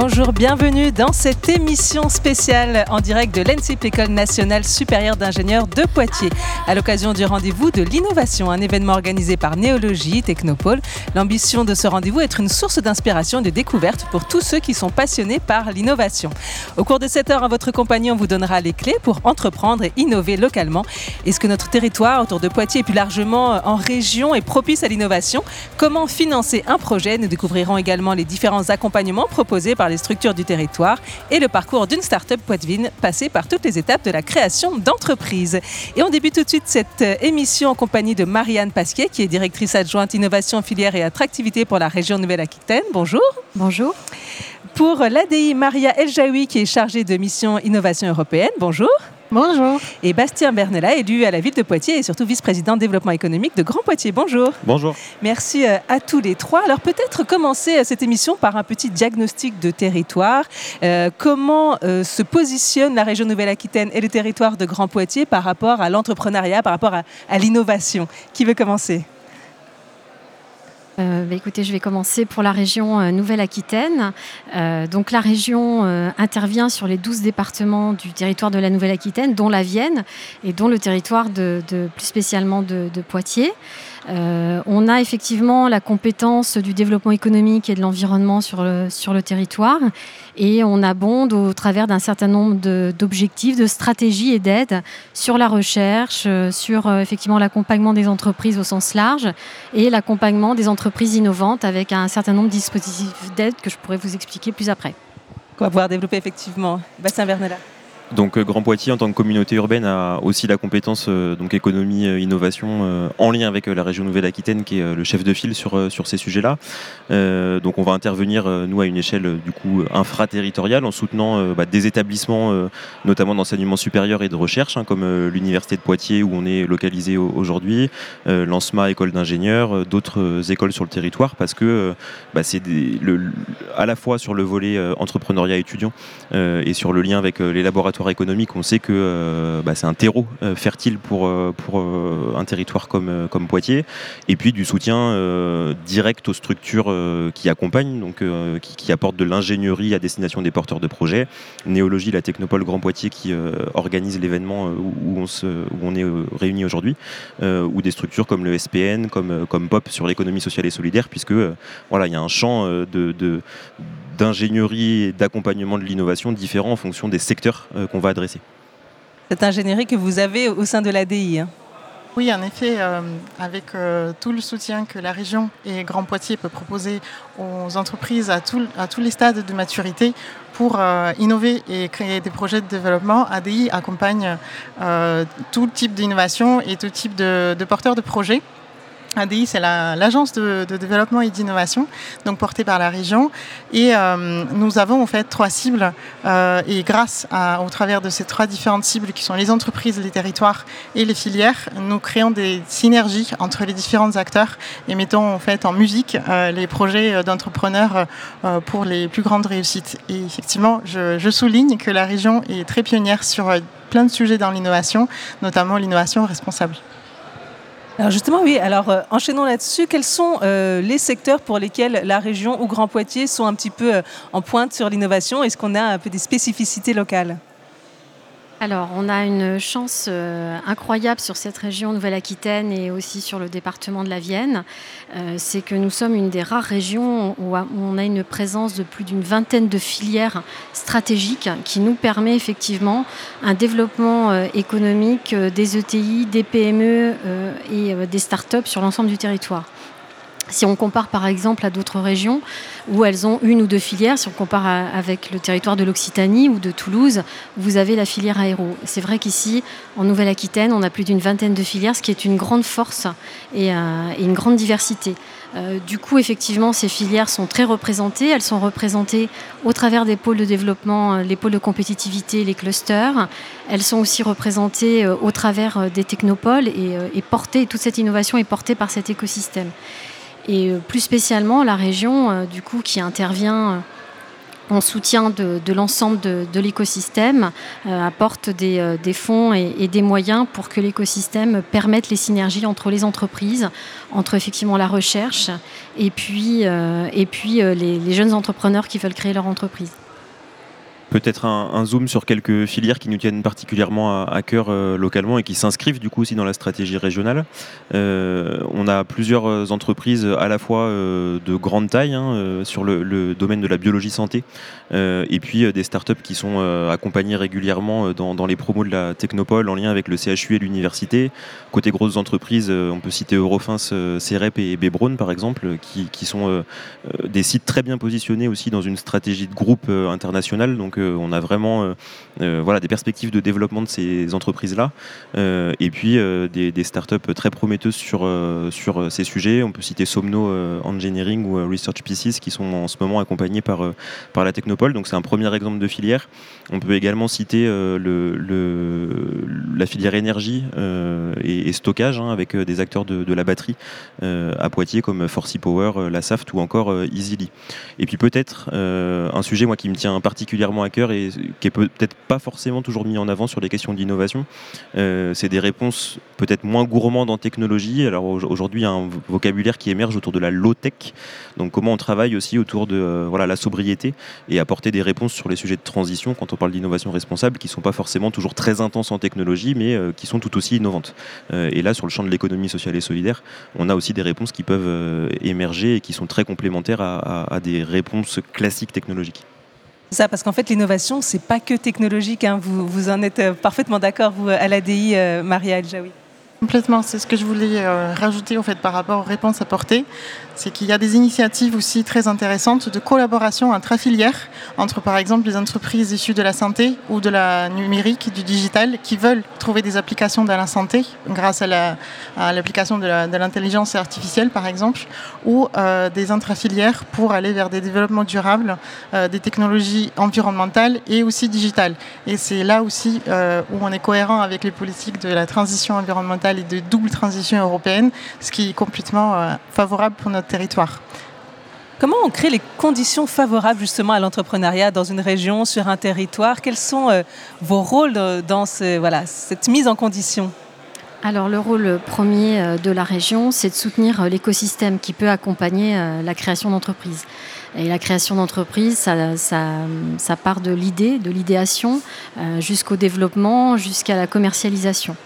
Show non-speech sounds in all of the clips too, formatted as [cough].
Bonjour, bienvenue dans cette émission spéciale en direct de l'ENSIP, École nationale supérieure d'ingénieurs de Poitiers. À l'occasion du rendez-vous de l'innovation, un événement organisé par Néologie, Technopole. L'ambition de ce rendez-vous est une source d'inspiration et de découverte pour tous ceux qui sont passionnés par l'innovation. Au cours de cette heure, à votre compagnie, on vous donnera les clés pour entreprendre et innover localement. Est-ce que notre territoire autour de Poitiers et plus largement en région est propice à l'innovation? Comment financer un projet? Nous découvrirons également les différents accompagnements proposés par les structures du territoire et le parcours d'une start-up poitevine passée par toutes les étapes de la création d'entreprise. Et on débute tout de suite cette euh, émission en compagnie de Marianne Pasquier, qui est directrice adjointe innovation filière et attractivité pour la région Nouvelle-Aquitaine. Bonjour. Bonjour. Pour l'ADI, Maria Eljaoui, qui est chargée de mission innovation européenne. Bonjour. Bonjour. Et Bastien Bernella, élu à la ville de Poitiers et surtout vice-président développement économique de Grand Poitiers. Bonjour. Bonjour. Merci euh, à tous les trois. Alors peut-être commencer euh, cette émission par un petit diagnostic de territoire. Euh, comment se positionne la région Nouvelle-Aquitaine et le territoire de Grand Poitiers par rapport à l'entrepreneuriat, par rapport à l'innovation? Qui veut commencer? Euh, bah, écoutez, je vais commencer pour la région euh, Nouvelle-Aquitaine. Euh, donc la région intervient sur les 12 départements du territoire de la Nouvelle-Aquitaine, dont la Vienne et dont le territoire de, plus spécialement de Poitiers. Euh, on a effectivement la compétence du développement économique et de l'environnement sur le, territoire et on abonde au travers d'un certain nombre d'objectifs, de, stratégies et d'aides sur la recherche, euh, sur euh, effectivement l'accompagnement des entreprises au sens large et l'accompagnement des entreprises innovantes avec un certain nombre de dispositifs d'aide que je pourrais vous expliquer plus après. On va pouvoir développer effectivement. Bastien Bernella. Donc euh, Grand Poitiers en tant que communauté urbaine a aussi la compétence euh, économie euh, innovation en lien avec la région Nouvelle-Aquitaine qui est le chef de file sur sur ces sujets-là. donc on va intervenir nous à une échelle du coup infraterritoriale en soutenant bah, des établissements notamment d'enseignement supérieur et de recherche hein, comme l'université de Poitiers où on est localisé aujourd'hui, l'ANSMA école d'ingénieurs, d'autres écoles sur le territoire parce que bah, c'est à la fois sur le volet entrepreneuriat étudiant et sur le lien avec les laboratoires économique, on sait que euh, bah, c'est un terreau euh, fertile pour, euh, un territoire comme, Poitiers. Et puis du soutien direct aux structures qui accompagnent, donc qui, apportent de l'ingénierie à destination des porteurs de projets. Néologie, la Technopole Grand Poitiers qui organise l'événement où, on est réunis aujourd'hui, ou des structures comme le SPN, comme, POP sur l'économie sociale et solidaire, puisque voilà, il y a un champ de d'ingénierie et d'accompagnement de l'innovation différents en fonction des secteurs euh, qu'on va adresser. Cette ingénierie que vous avez au sein de l'ADI hein. Oui, en effet, euh, avec euh, tout le soutien que la région et Grand Poitiers peut proposer aux entreprises à, à tous les stades de maturité pour innover et créer des projets de développement, ADI accompagne tout type d'innovation et tout type de, de porteurs de projets. ADI, c'est l'agence de, développement et d'innovation, donc portée par la région. Et euh, nous avons en fait trois cibles. Euh, et grâce au travers de ces trois différentes cibles, qui sont les entreprises, les territoires et les filières, nous créons des synergies entre les différents acteurs et mettons en musique euh, les projets d'entrepreneurs pour les plus grandes réussites. Et effectivement, je souligne que la région est très pionnière sur plein de sujets dans l'innovation, notamment l'innovation responsable. Alors justement, oui. Alors euh, enchaînons là-dessus. Quels sont euh, les secteurs pour lesquels la région ou Grand Poitiers sont un petit peu euh, en pointe sur l'innovation? Est-ce qu'on a un peu des spécificités locales? Alors, on a une chance euh, incroyable sur cette région Nouvelle-Aquitaine et aussi sur le département de la Vienne. Euh, c'est que nous sommes une des rares régions où on a une présence de plus d'une vingtaine de filières stratégiques qui nous permet effectivement un développement euh, économique des ETI, des PME et des start-up sur l'ensemble du territoire. Si on compare par exemple à d'autres régions où elles ont une ou deux filières, si on compare avec le territoire de l'Occitanie ou de Toulouse, vous avez la filière aéro. C'est vrai qu'ici, en Nouvelle-Aquitaine, on a plus d'une vingtaine de filières, ce qui est une grande force et, euh, une grande diversité. Euh, du coup, effectivement, ces filières sont très représentées. Elles sont représentées au travers des pôles de développement, euh, les pôles de compétitivité, les clusters. Elles sont aussi représentées au travers des technopoles et, et portées, toute cette innovation est portée par cet écosystème et euh, plus spécialement la région euh, du coup qui intervient euh, en soutien de, l'ensemble de, l'écosystème, apporte des, fonds et, des moyens pour que l'écosystème permette les synergies entre les entreprises, entre effectivement la recherche et puis, et puis les jeunes entrepreneurs qui veulent créer leur entreprise peut-être un, zoom sur quelques filières qui nous tiennent particulièrement à, cœur euh, localement et qui s'inscrivent du coup aussi dans la stratégie régionale. Euh, on a plusieurs entreprises à la fois euh, de grande taille hein, sur le, domaine de la biologie santé et puis des startups qui sont accompagnées régulièrement dans, les promos de la Technopole en lien avec le CHU et l'université. Côté grosses entreprises, on peut citer Eurofins, CEREP et Bebron par exemple, qui, qui sont des sites très bien positionnés aussi dans une stratégie de groupe international. Donc on a vraiment euh, euh, voilà, des perspectives de développement de ces entreprises-là. Euh, et puis des, startups très prometteuses sur, sur ces sujets. On peut citer Somno Engineering ou Research Pieces qui sont en ce moment accompagnés par, par la Technopole. Donc c'est un premier exemple de filière. On peut également citer le, la filière énergie et, stockage hein, avec des acteurs de, la batterie à Poitiers comme Forcy Power, la SAFT ou encore Easily. Et puis peut-être un sujet moi qui me tient particulièrement à cœur et qui est peut-être pas forcément toujours mis en avant sur les questions d'innovation. Euh, c'est des réponses peut-être moins gourmandes en technologie. Alors aujourd'hui, il y a un vocabulaire qui émerge autour de la low-tech. Donc comment on travaille aussi autour de euh, voilà, la sobriété et apporter des réponses sur les sujets de transition quand on parle d'innovation responsable qui ne sont pas forcément toujours très intenses en technologie mais euh, qui sont tout aussi innovantes. et là, sur le champ de l'économie sociale et solidaire, on a aussi des réponses qui peuvent émerger et qui sont très complémentaires à des réponses classiques technologiques. Ça, parce qu'en fait, l'innovation, c'est pas que technologique. Hein. Vous, vous en êtes euh, parfaitement d'accord, vous, à l'ADI, euh, Maria El-Jaoui. Complètement, c'est ce que je voulais euh, rajouter en fait par rapport aux réponses apportées c'est qu'il y a des initiatives aussi très intéressantes de collaboration intrafilière entre par exemple les entreprises issues de la santé ou de la numérique, du digital, qui veulent trouver des applications dans la santé grâce à l'application de l'intelligence artificielle par exemple, ou euh, des intrafilières pour aller vers des développements durables, euh, des technologies environnementales et aussi digitales. Et c'est là aussi euh, où on est cohérent avec les politiques de la transition environnementale et de double transition européenne, ce qui est complètement favorable pour notre territoire. Comment on crée les conditions favorables justement à l'entrepreneuriat dans une région, sur un territoire? Quels sont euh, vos rôles dans ce, voilà, cette mise en condition? Alors le rôle premier euh, de la région, c'est de soutenir euh, l'écosystème qui peut accompagner la création d'entreprises. Et la création d'entreprises, ça, ça, part de l'idée, de l'idéation, jusqu'au développement, jusqu'à la commercialisation.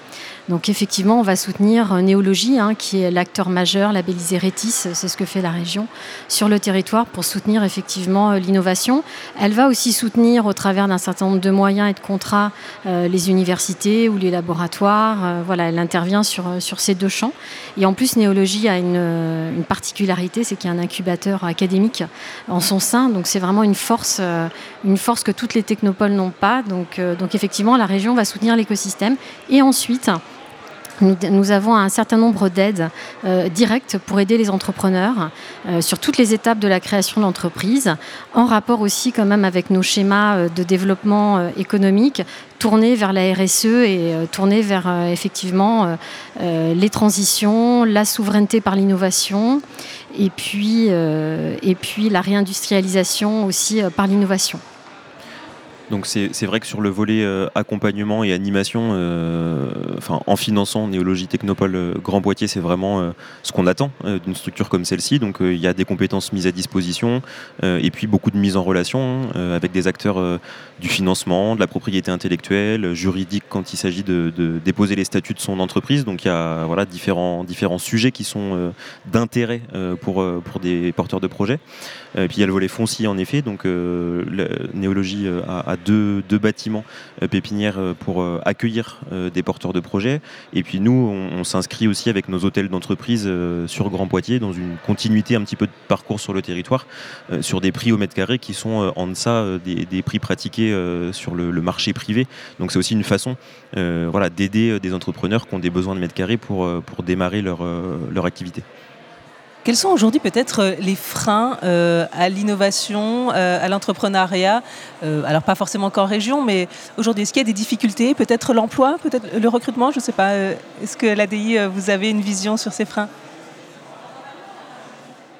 Donc effectivement, on va soutenir euh, Néologie, hein, qui est l'acteur majeur labellisé Rétis, c'est ce que fait la région, sur le territoire pour soutenir effectivement euh, l'innovation. Elle va aussi soutenir au travers d'un certain nombre de moyens et de contrats euh, les universités ou les laboratoires. voilà, elle intervient sur, sur ces deux champs. Et en plus, Néologie a une, une particularité, c'est qu'il y a un incubateur académique en son sein. Donc c'est vraiment une force, une force que toutes les technopoles n'ont pas. Donc, donc effectivement, la région va soutenir l'écosystème. Et ensuite, nous, avons un certain nombre d'aides euh, directes pour aider les entrepreneurs euh, sur toutes les étapes de la création d'entreprise, en rapport aussi quand même avec nos schémas euh, de développement économique, tournés vers la RSE et tournés vers effectivement les transitions, la souveraineté par l'innovation et puis, et puis la réindustrialisation aussi par l'innovation. Donc c'est vrai que sur le volet euh, accompagnement et animation, euh, en finançant Néologie Technopole euh, Grand Poitiers, c'est vraiment ce qu'on attend d'une structure comme celle-ci. Donc il y a des compétences mises à disposition et puis beaucoup de mise en relation avec des acteurs du financement, de la propriété intellectuelle, juridique quand il s'agit de, déposer les statuts de son entreprise. Donc il y a voilà, différents, différents sujets qui sont d'intérêt pour, pour des porteurs de projets. Et puis il y a le volet foncier en effet. Donc Néologie a deux, bâtiments euh, pépinières euh, pour euh, accueillir des porteurs de projets. Et puis nous, on, s'inscrit aussi avec nos hôtels d'entreprise sur Grand Poitiers dans une continuité un petit peu de parcours sur le territoire, sur des prix au mètre carré qui sont en deçà des, prix pratiqués sur le, marché privé. Donc c'est aussi une façon voilà, d'aider des entrepreneurs qui ont des besoins de mètres carrés pour, pour démarrer leur, leur activité. Quels sont aujourd'hui peut-être euh, les freins euh, à l'innovation, euh, à l'entrepreneuriat Alors pas forcément qu'en région, mais aujourd'hui, est-ce qu'il y a des difficultés Peut-être l'emploi, peut-être le recrutement, je ne sais pas. Est-ce que l'ADI, vous avez une vision sur ces freins?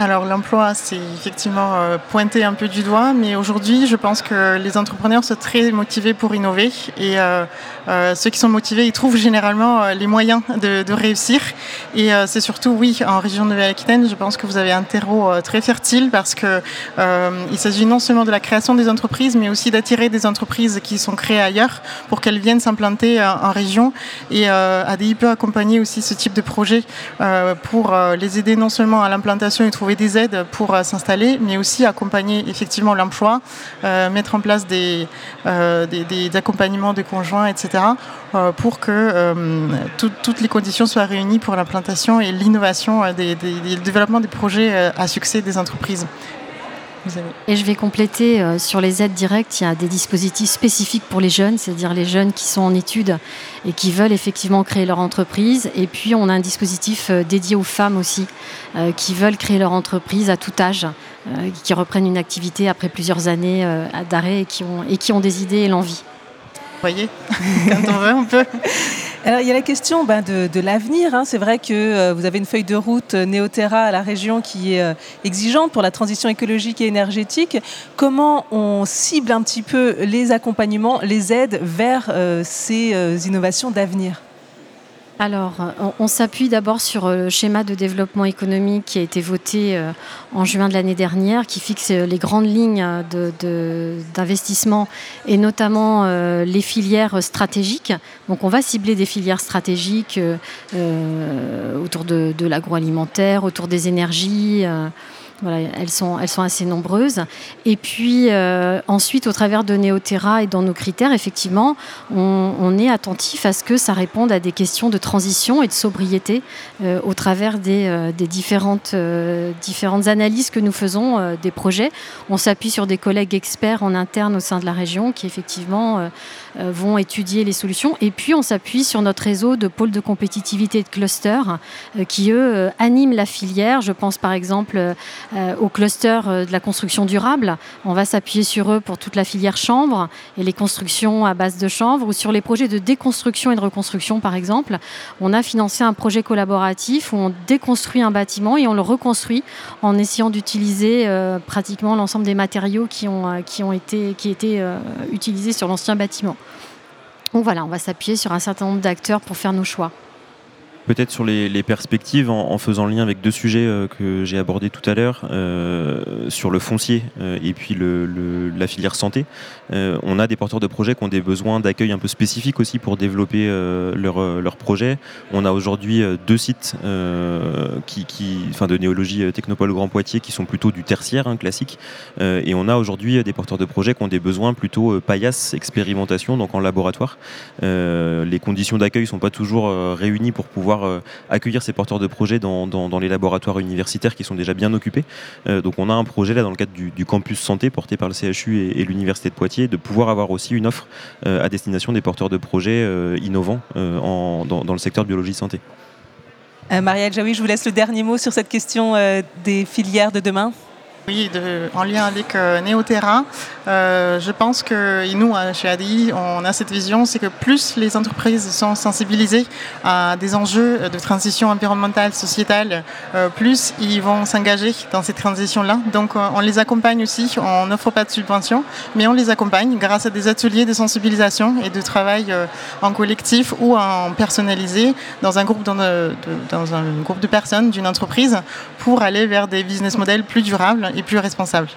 Alors l'emploi, c'est effectivement euh, pointé un peu du doigt, mais aujourd'hui, je pense que les entrepreneurs sont très motivés pour innover et euh, euh, ceux qui sont motivés, ils trouvent généralement les moyens de, réussir. Et c'est surtout, oui, en région Nouvelle-Aquitaine, je pense que vous avez un terreau très fertile parce que il s'agit non seulement de la création des entreprises, mais aussi d'attirer des entreprises qui sont créées ailleurs pour qu'elles viennent s'implanter en, région. Et ADI peut accompagner aussi ce type de projet pour les aider non seulement à l'implantation et trouver des aides pour euh, s'installer, mais aussi accompagner effectivement l'emploi, euh, mettre en place des, euh, accompagnements des conjoints, etc., pour que toutes les conditions soient réunies pour l'implantation et l'innovation, des, le développement des projets à succès des entreprises. Et je vais compléter euh, sur les aides directes, il y a des dispositifs spécifiques pour les jeunes, c'est-à-dire les jeunes qui sont en études et qui veulent effectivement créer leur entreprise. Et puis on a un dispositif euh, dédié aux femmes aussi, euh, qui veulent créer leur entreprise à tout âge, qui reprennent une activité après plusieurs années d'arrêt et, qui ont, et qui ont des idées et l'envie. [laughs] Alors, il y a la question ben, de, l'avenir. Hein. C'est vrai que euh, vous avez une feuille de route euh, Néoterra à la région qui est euh, exigeante pour la transition écologique et énergétique. Comment on cible un petit peu les accompagnements, les aides vers ces innovations d'avenir? Alors, on, s'appuie d'abord sur le schéma de développement économique qui a été voté en juin de l'année dernière, qui fixe les grandes lignes d'investissement et notamment les filières stratégiques. Donc, on va cibler des filières stratégiques autour de, de l'agroalimentaire, autour des énergies elles sont, assez nombreuses. Et puis euh, ensuite, au travers de Neoterra et dans nos critères, effectivement, on, est attentif à ce que ça réponde à des questions de transition et de sobriété euh, au travers des, euh, différentes analyses que nous faisons des projets. On s'appuie sur des collègues experts en interne au sein de la région qui effectivement vont étudier les solutions. Et puis on s'appuie sur notre réseau de pôles de compétitivité et de clusters qui, eux, animent la filière. Je pense par exemple euh, au cluster euh, de la construction durable. On va s'appuyer sur eux pour toute la filière chambre et les constructions à base de chanvre ou sur les projets de déconstruction et de reconstruction par exemple. On a financé un projet collaboratif où on déconstruit un bâtiment et on le reconstruit en essayant d'utiliser euh, pratiquement l'ensemble des matériaux qui ont, qui ont été, qui étaient utilisés sur l'ancien bâtiment. Donc voilà, on va s'appuyer sur un certain nombre d'acteurs pour faire nos choix. Peut-être sur les, perspectives, en, faisant lien avec deux sujets euh, que j'ai abordés tout à l'heure, euh, sur le foncier euh, et puis la filière santé. on a des porteurs de projets qui ont des besoins d'accueil un peu spécifiques aussi pour développer leurs leur projets. On a aujourd'hui deux sites qui, de néologie Technopole Grand Poitiers qui sont plutôt du tertiaire, hein, classique. et on a aujourd'hui des porteurs de projets qui ont des besoins plutôt paillasse, expérimentation, donc en laboratoire. les conditions d'accueil ne sont pas toujours réunies pour pouvoir euh, accueillir ces porteurs de projets dans, les laboratoires universitaires qui sont déjà bien occupés. Euh, donc on a un projet là dans le cadre du, campus santé porté par le CHU et, l'université de Poitiers de pouvoir avoir aussi une offre euh, à destination des porteurs de projets innovants dans, le secteur de biologie santé. Marielle Jaoui, je vous laisse le dernier mot sur cette question des filières de demain. Oui, en lien avec euh, Neoterra, euh, je pense que nous, chez ADI, on a cette vision, c'est que plus les entreprises sont sensibilisées à des enjeux de transition environnementale, sociétale, euh, plus ils vont s'engager dans cette transition-là. Donc on les accompagne aussi, on n'offre pas de subventions, mais on les accompagne grâce à des ateliers de sensibilisation et de travail en collectif ou en personnalisé dans un groupe, dans, dans un groupe de personnes d'une entreprise pour aller vers des business models plus durables et plus responsable.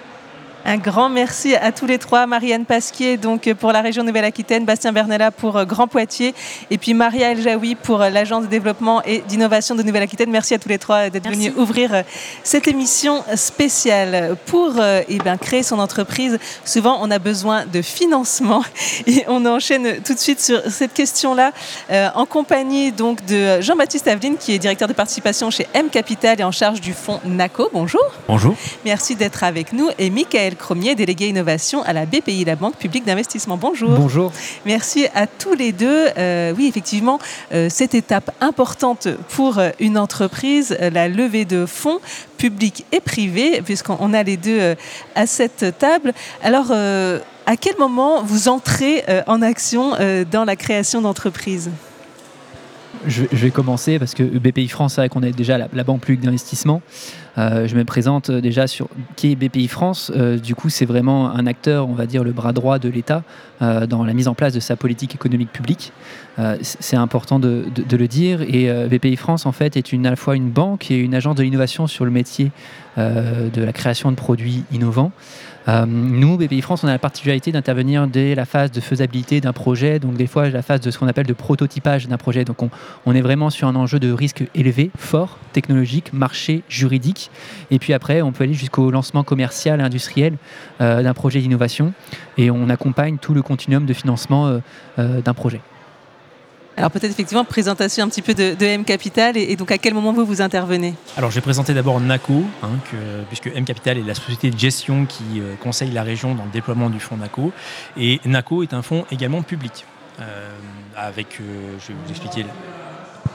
Un grand merci à tous les trois. Marianne Pasquier donc pour la région Nouvelle-Aquitaine, Bastien Bernella pour euh, Grand Poitiers et puis Maria El Jaoui pour euh, l'agence de développement et d'innovation de Nouvelle-Aquitaine. Merci à tous les trois d'être venus ouvrir euh, cette émission spéciale. Pour eh ben, créer son entreprise, souvent on a besoin de financement [laughs] et on enchaîne tout de suite sur cette question-là en compagnie donc de Jean-Baptiste Aveline qui est directeur de participation chez M Capital et en charge du fonds NACO. Bonjour. Bonjour. Merci d'être avec nous et Michael Cromier, délégué innovation à la BPI, la Banque publique d'investissement. Bonjour. Bonjour. Merci à tous les deux. Euh, oui, effectivement, euh, cette étape importante pour euh, une entreprise, la levée de fonds publics et privés, puisqu'on a les deux à cette table. Alors, à quel moment vous entrez en action dans la création d'entreprise? Je, vais commencer parce que BPI France, c'est vrai qu'on est déjà la, banque publique d'investissement. Je me présente déjà sur qui est BPI France. du coup, c'est vraiment un acteur, on va dire, le bras droit de l'État dans la mise en place de sa politique économique publique. c'est important de, le dire. Et BPI France, en fait, est une, à la fois une banque et une agence de l'innovation sur le métier de la création de produits innovants. Euh, nous, BPI France, on a la particularité d'intervenir dès la phase de faisabilité d'un projet, donc des fois la phase de ce qu'on appelle de prototypage d'un projet. Donc on, est vraiment sur un enjeu de risque élevé, fort, technologique, marché, juridique. Et puis après, on peut aller jusqu'au lancement commercial, industriel euh, d'un projet d'innovation. Et on accompagne tout le continuum de financement euh, d'un projet. Alors peut-être effectivement présentation un petit peu de, M Capital et, donc à quel moment vous vous intervenez? Alors j'ai présenté d'abord NACO, hein, puisque M Capital est la société de gestion qui euh, conseille la région dans le déploiement du fonds NACO. Et NACO est un fonds également public. Euh, avec, euh, je vais vous expliquer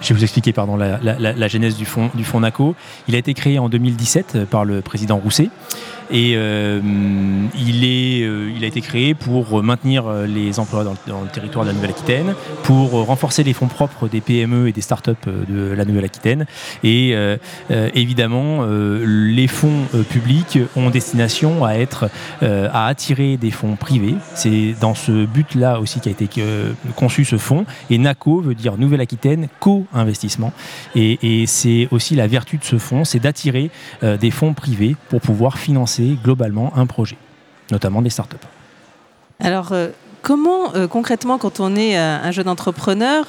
je vais vous expliquer pardon, la, la, genèse du fonds, du fonds NACO. Il a été créé en 2017 par le président Rousset. Et euh, euh, il a été créé pour maintenir euh, les emplois dans, le territoire de la Nouvelle-Aquitaine, pour renforcer les fonds propres des PME et des startups de la Nouvelle-Aquitaine. Et évidemment, les fonds publics ont destination à être à attirer des fonds privés. C'est dans ce but-là aussi qu'a été conçu ce fonds. Et NACO veut dire Nouvelle-Aquitaine co-investissement. Et, et c'est aussi la vertu de ce fonds, c'est d'attirer des fonds privés pour pouvoir financer globalement un projet, notamment des startups. Alors, euh, comment euh, concrètement, quand on est euh, un jeune entrepreneur,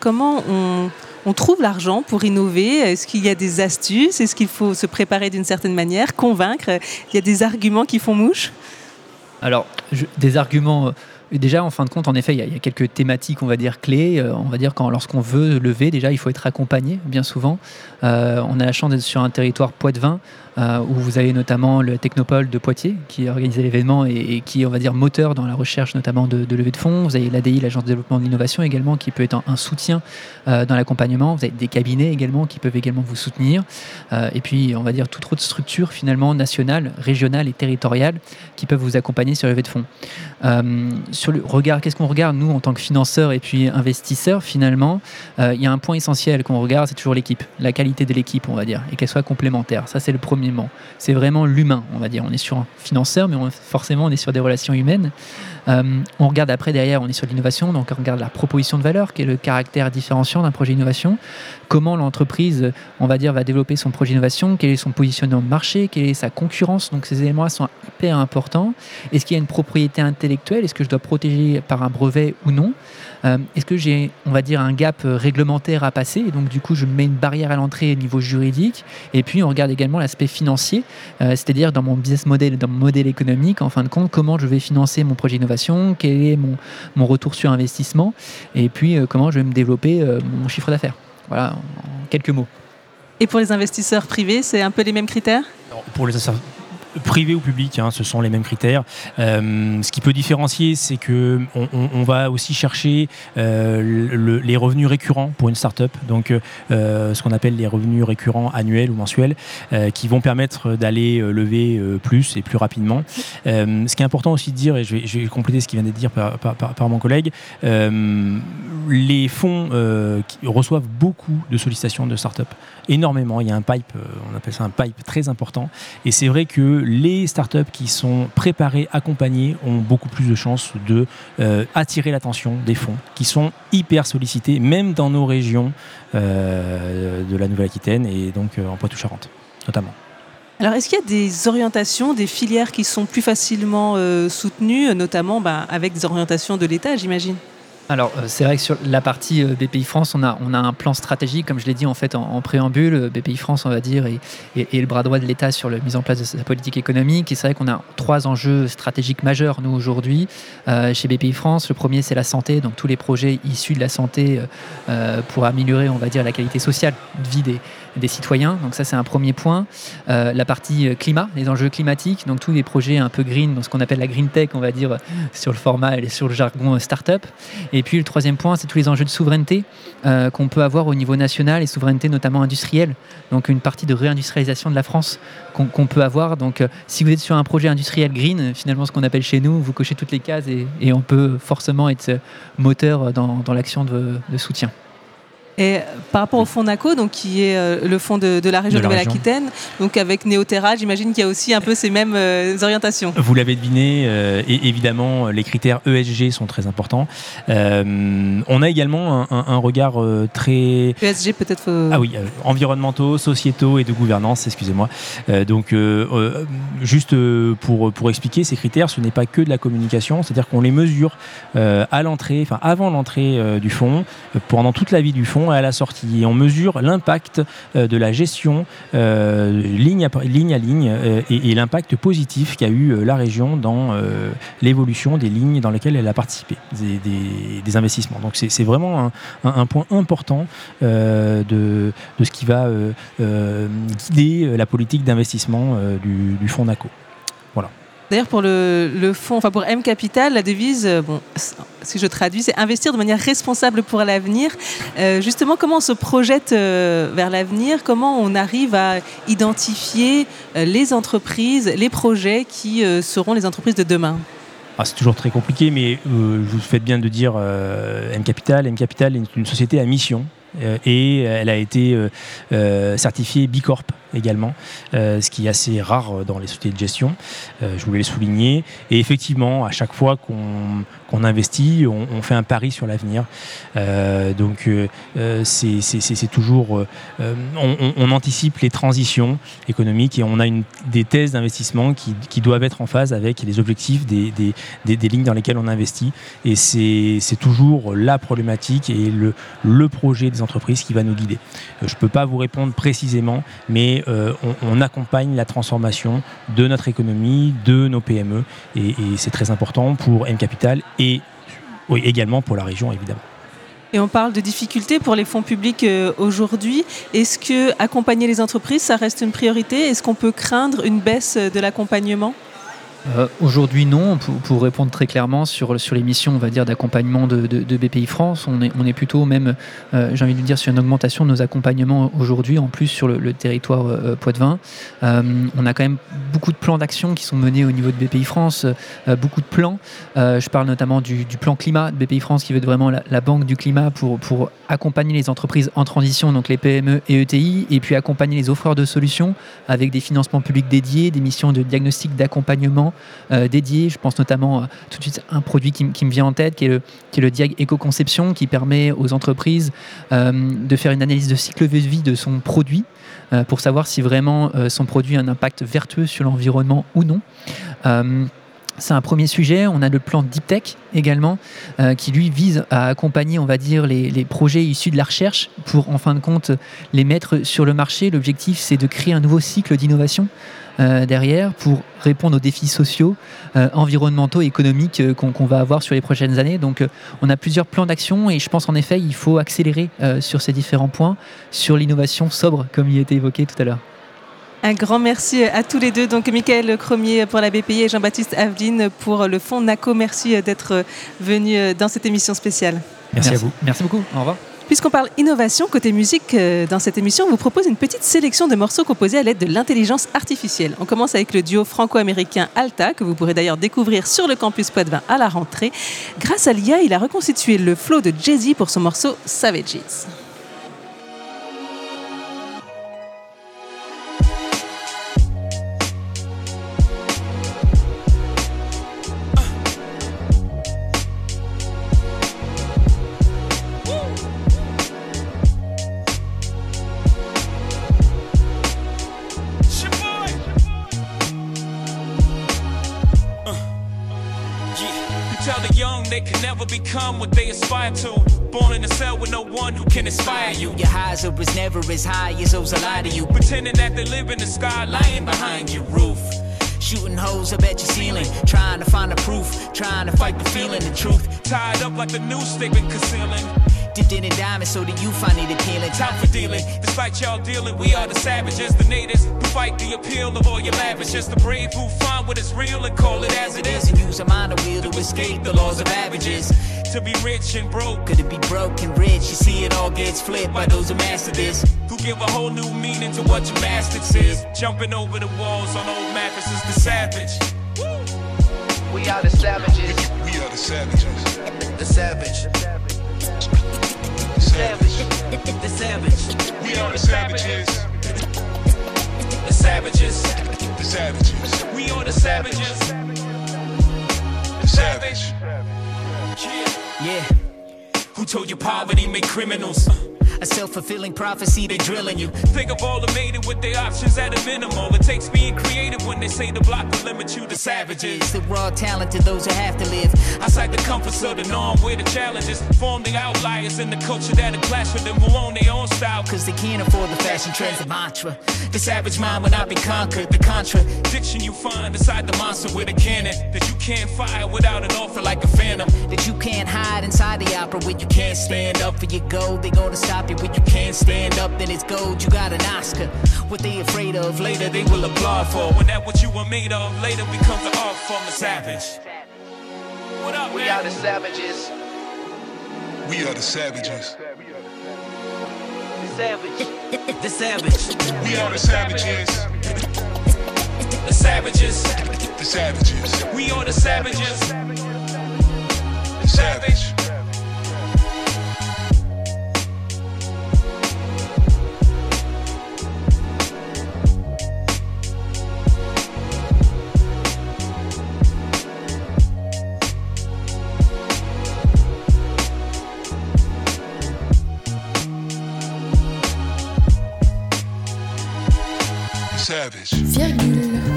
comment on, trouve l'argent pour innover? Est-ce qu'il y a des astuces? Est-ce qu'il faut se préparer d'une certaine manière, convaincre? Il y a des arguments qui font mouche? Alors, des arguments déjà, en fin de compte, en effet, il y, a, quelques thématiques, on va dire, clés. on va dire quand lorsqu'on veut lever, déjà, il faut être accompagné, bien souvent. on a la chance d'être sur un territoire poids-de-vin euh, où vous avez notamment le Technopole de Poitiers qui a organisé l'événement et, qui est, on va dire, moteur dans la recherche notamment de, levée de fonds. Vous avez l'ADI, l'Agence de développement de l'innovation également, qui peut être un, soutien euh, dans l'accompagnement. Vous avez des cabinets également qui peuvent également vous soutenir. Euh, et puis, on va dire, toute autre structure finalement nationale, régionale et territoriale qui peuvent vous accompagner sur la levée de fonds. sur le regard, qu'est-ce qu'on regarde nous en tant que financeurs et puis investisseurs finalement? Il y a un point essentiel qu'on regarde, c'est toujours l'équipe, la qualité de l'équipe, on va dire, et qu'elle soit complémentaire. Ça, c'est le premier c'est vraiment l'humain, on va dire. On est sur un financeur, mais forcément, on est sur des relations humaines. Euh, on regarde après, derrière, on est sur l'innovation, donc on regarde la proposition de valeur, qui est le caractère différenciant d'un projet d'innovation. Comment l'entreprise, on va dire, va développer son projet d'innovation, quel est son positionnement de marché, quelle est sa concurrence? Donc ces éléments-là sont hyper importants. Est-ce qu'il y a une propriété intellectuelle? Est-ce que je dois protéger par un brevet ou non? Euh, Est-ce que j'ai, on va dire, un gap réglementaire à passer Et donc, du coup, je mets une barrière à l'entrée au niveau juridique. Et puis, on regarde également l'aspect financier, euh, c'est-à-dire dans mon business model, dans mon modèle économique, en fin de compte, comment je vais financer mon projet d'innovation, quel est mon, mon, retour sur investissement, et puis euh, comment je vais me développer mon chiffre d'affaires. Voilà, en quelques mots. Et pour les investisseurs privés, c'est un peu les mêmes critères? Pour les privé ou public, hein, ce sont les mêmes critères. Euh, ce qui peut différencier, c'est que on, va aussi chercher euh, les revenus récurrents pour une start-up, donc euh, ce qu'on appelle les revenus récurrents annuels ou mensuels, qui vont permettre d'aller lever plus et plus rapidement. ce qui est important aussi de dire, et je vais, compléter ce qui vient d'être dit par, mon collègue, les fonds reçoivent beaucoup de sollicitations de start-up, énormément. Il y a un pipe, on appelle ça un pipe très important, et c'est vrai que les startups qui sont préparées, accompagnées, ont beaucoup plus de chances de euh, attirer l'attention des fonds, qui sont hyper sollicités, même dans nos régions euh, de la Nouvelle-Aquitaine et donc euh, en Poitou-Charentes, notamment. Alors, est-ce qu'il y a des orientations, des filières qui sont plus facilement soutenues, notamment bah, avec des orientations de l'État, j'imagine? Alors, euh, c'est vrai que sur la partie euh, BPI France, on a, on a un plan stratégique, comme je l'ai dit en fait en, préambule. Euh, BPI France, on va dire, et, le bras droit de l'État sur la mise en place de sa politique économique. Et c'est vrai qu'on a trois enjeux stratégiques majeurs, nous, aujourd'hui, chez BPI France. Le premier, c'est la santé, donc tous les projets issus de la santé pour améliorer, on va dire, la qualité sociale de vie des, des citoyens. Donc ça, c'est un premier point. Euh, la partie euh, climat, les enjeux climatiques, donc tous les projets un peu green, donc ce qu'on appelle la green tech, on va dire, sur le format et sur le jargon euh, start-up. Et puis le troisième point, c'est tous les enjeux de souveraineté qu'on peut avoir au niveau national et souveraineté notamment industrielle. Donc une partie de réindustrialisation de la France qu'on peut avoir. Donc si vous êtes sur un projet industriel green, finalement ce qu'on appelle chez nous, vous cochez toutes les cases et, on peut forcément être moteur dans, l'action de soutien. Et par rapport au fonds NACO, donc, qui est euh, le fonds de, la région de, Nouvelle-Aquitaine, donc avec Néoterra, j'imagine qu'il y a aussi un peu ces mêmes euh, orientations. Vous l'avez deviné, euh, et évidemment, les critères ESG sont très importants. on a également un, regard très... ESG peut-être Ah oui, environnementaux, sociétaux et de gouvernance, excusez-moi. donc, juste pour, pour expliquer, ces critères, ce n'est pas que de la communication, c'est-à-dire qu'on les mesure à l'entrée, enfin avant l'entrée du fonds, pendant toute la vie du fonds, à la sortie. Et on mesure l'impact euh, de la gestion euh, ligne, à, ligne à ligne euh, et, l'impact positif qu'a eu la région dans l'évolution des lignes dans lesquelles elle a participé, des, investissements. Donc c'est vraiment un, point important de, de, ce qui va guider la politique d'investissement du, du fonds NACO. D'ailleurs, pour le, fonds, enfin pour M Capital, la devise, euh, bon, si je traduis, c'est investir de manière responsable pour l'avenir. Euh, justement, comment on se projette euh, vers l'avenir? Comment on arrive à identifier les entreprises, les projets qui seront les entreprises de demain? Ah, c'est toujours très compliqué, mais vous faites bien de dire M Capital. M Capital est une société à mission et elle a été certifiée B Corp également, euh, ce qui est assez rare dans les sociétés de gestion. Euh, je voulais le souligner. Et effectivement, à chaque fois qu'on investit, on, fait un pari sur l'avenir. Euh, donc c'est toujours... On, anticipe les transitions économiques et on a des thèses d'investissement qui, doivent être en phase avec les objectifs des, lignes dans lesquelles on investit. Et c'est toujours la problématique et le projet des entreprises qui va nous guider. je ne peux pas vous répondre précisément, mais euh, on, accompagne la transformation de notre économie, de nos PME, et, c'est très important pour M Capital et également pour la région évidemment. Et on parle de difficultés pour les fonds publics euh, aujourd'hui. Est-ce que accompagner les entreprises, ça reste une priorité? Est-ce qu'on peut craindre une baisse de l'accompagnement? Euh, aujourd'hui, non. Pour, répondre très clairement sur, sur les missions, on va dire, d'accompagnement de, BPI France, on est, plutôt même, euh, j'ai envie de dire, sur une augmentation de nos accompagnements aujourd'hui, en plus sur le, territoire euh, Poitvin. on a quand même beaucoup de plans d'action qui sont menés au niveau de BPI France, beaucoup de plans. je parle notamment du, plan climat de BPI France, qui veut être vraiment la, banque du climat pour, pour accompagner les entreprises en transition, donc les PME et ETI, et puis accompagner les offreurs de solutions avec des financements publics dédiés, des missions de diagnostic d'accompagnement euh, dédié. Je pense notamment à tout de suite un produit qui, me vient en tête, qui est le, qui est le Diag Éco-Conception, qui permet aux entreprises euh, de faire une analyse de cycle de vie de son produit euh, pour savoir si vraiment son produit a un impact vertueux sur l'environnement ou non. C'est un premier sujet. On a le plan Deep Tech également, qui lui vise à accompagner, on va dire, les, projets issus de la recherche pour, en fin de compte, les mettre sur le marché. L'objectif, c'est de créer un nouveau cycle d'innovation euh, derrière pour répondre aux défis sociaux, euh, environnementaux et économiques euh, qu'on va avoir sur les prochaines années. Donc on a plusieurs plans d'action et je pense en effet il faut accélérer sur ces différents points, sur l'innovation sobre comme il a été évoqué tout à l'heure. Un grand merci à tous les deux. Donc, Michael Cromier pour la BPI et Jean-Baptiste Aveline pour le fonds NACO. Merci d'être venus dans cette émission spéciale. merci, à vous. Merci beaucoup. Au revoir. Puisqu'on parle innovation côté musique euh, dans cette émission, on vous propose une petite sélection de morceaux composés à l'aide de l'intelligence artificielle. On commence avec le duo franco-américain Alta, que vous pourrez d'ailleurs découvrir sur le campus Poitvin à la rentrée. Grâce à l'IA, il a reconstitué le flow de Jay-Z pour son morceau Savages. What they aspire to. Born in a cell with no one who can inspire you. Your highs are as never as high as those that lie to you. Pretending that they live in the sky, lying behind your roof. Shooting holes up at your ceiling, trying to find the proof, trying to fight the feeling, the truth. Tied up like the news they've been concealing. Dipped in a diamond so that you find it appealing. Time for dealing. Despite y'all dealing, we are the savages, the natives who fight the appeal of all your lavishes. The brave who find what is real and call it as it is. And use a mind wheel to escape the laws of averages. To be rich and broke. Could it be broke and rich? You see, it all gets flipped by those who master this. Who give a whole new meaning to what your master says. Jumping over the walls on old mattresses, the savage. We are the savages. We are the savages. The savage. Savage. The savage. We are the savages. The savages. The savages. We are the savages. The savage. Yeah. Who told you poverty made criminals? A self-fulfilling prophecy, they drilling you. Think of all the made it with their options at a minimal. It takes being creative when they say the block will limit you to savages. The raw talented, those who have to live. Outside the comforts of the norm, where the challenges form the outliers in the culture that'll clash with them who own their own style. Cause they can't afford the fashion trends and mantra. The savage mind will not be conquered. The contradiction you find inside the monster with a cannon that you can't fire without an offer like a phantom. That you can't hide inside the opera when you can't stand up for your goal. They gonna stop you when you can't stand up, then it's gold. You got an Oscar. What they afraid of later, they will applaud for. When that what you were made of later becomes the art form of savage. What up, We man? are the savages. We are the savages. The savage. The savage. We are the savages. The savages. The savages. We are the savages. The savage.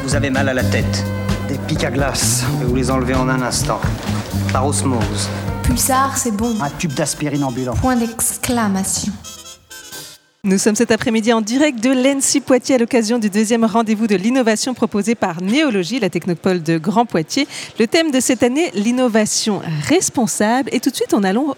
Vous avez mal à la tête. Des pics à glace. Je vais vous les enlever en un instant. Par osmose. Pulsar, c'est bon. Un tube d'aspirine ambulant. Point d'exclamation. Nous sommes cet après-midi en direct de l'ENSI Poitiers à l'occasion du deuxième rendez-vous de l'innovation proposé par Néologie, la technopole de Grand Poitiers. Le thème de cette année, l'innovation responsable. Et tout de suite,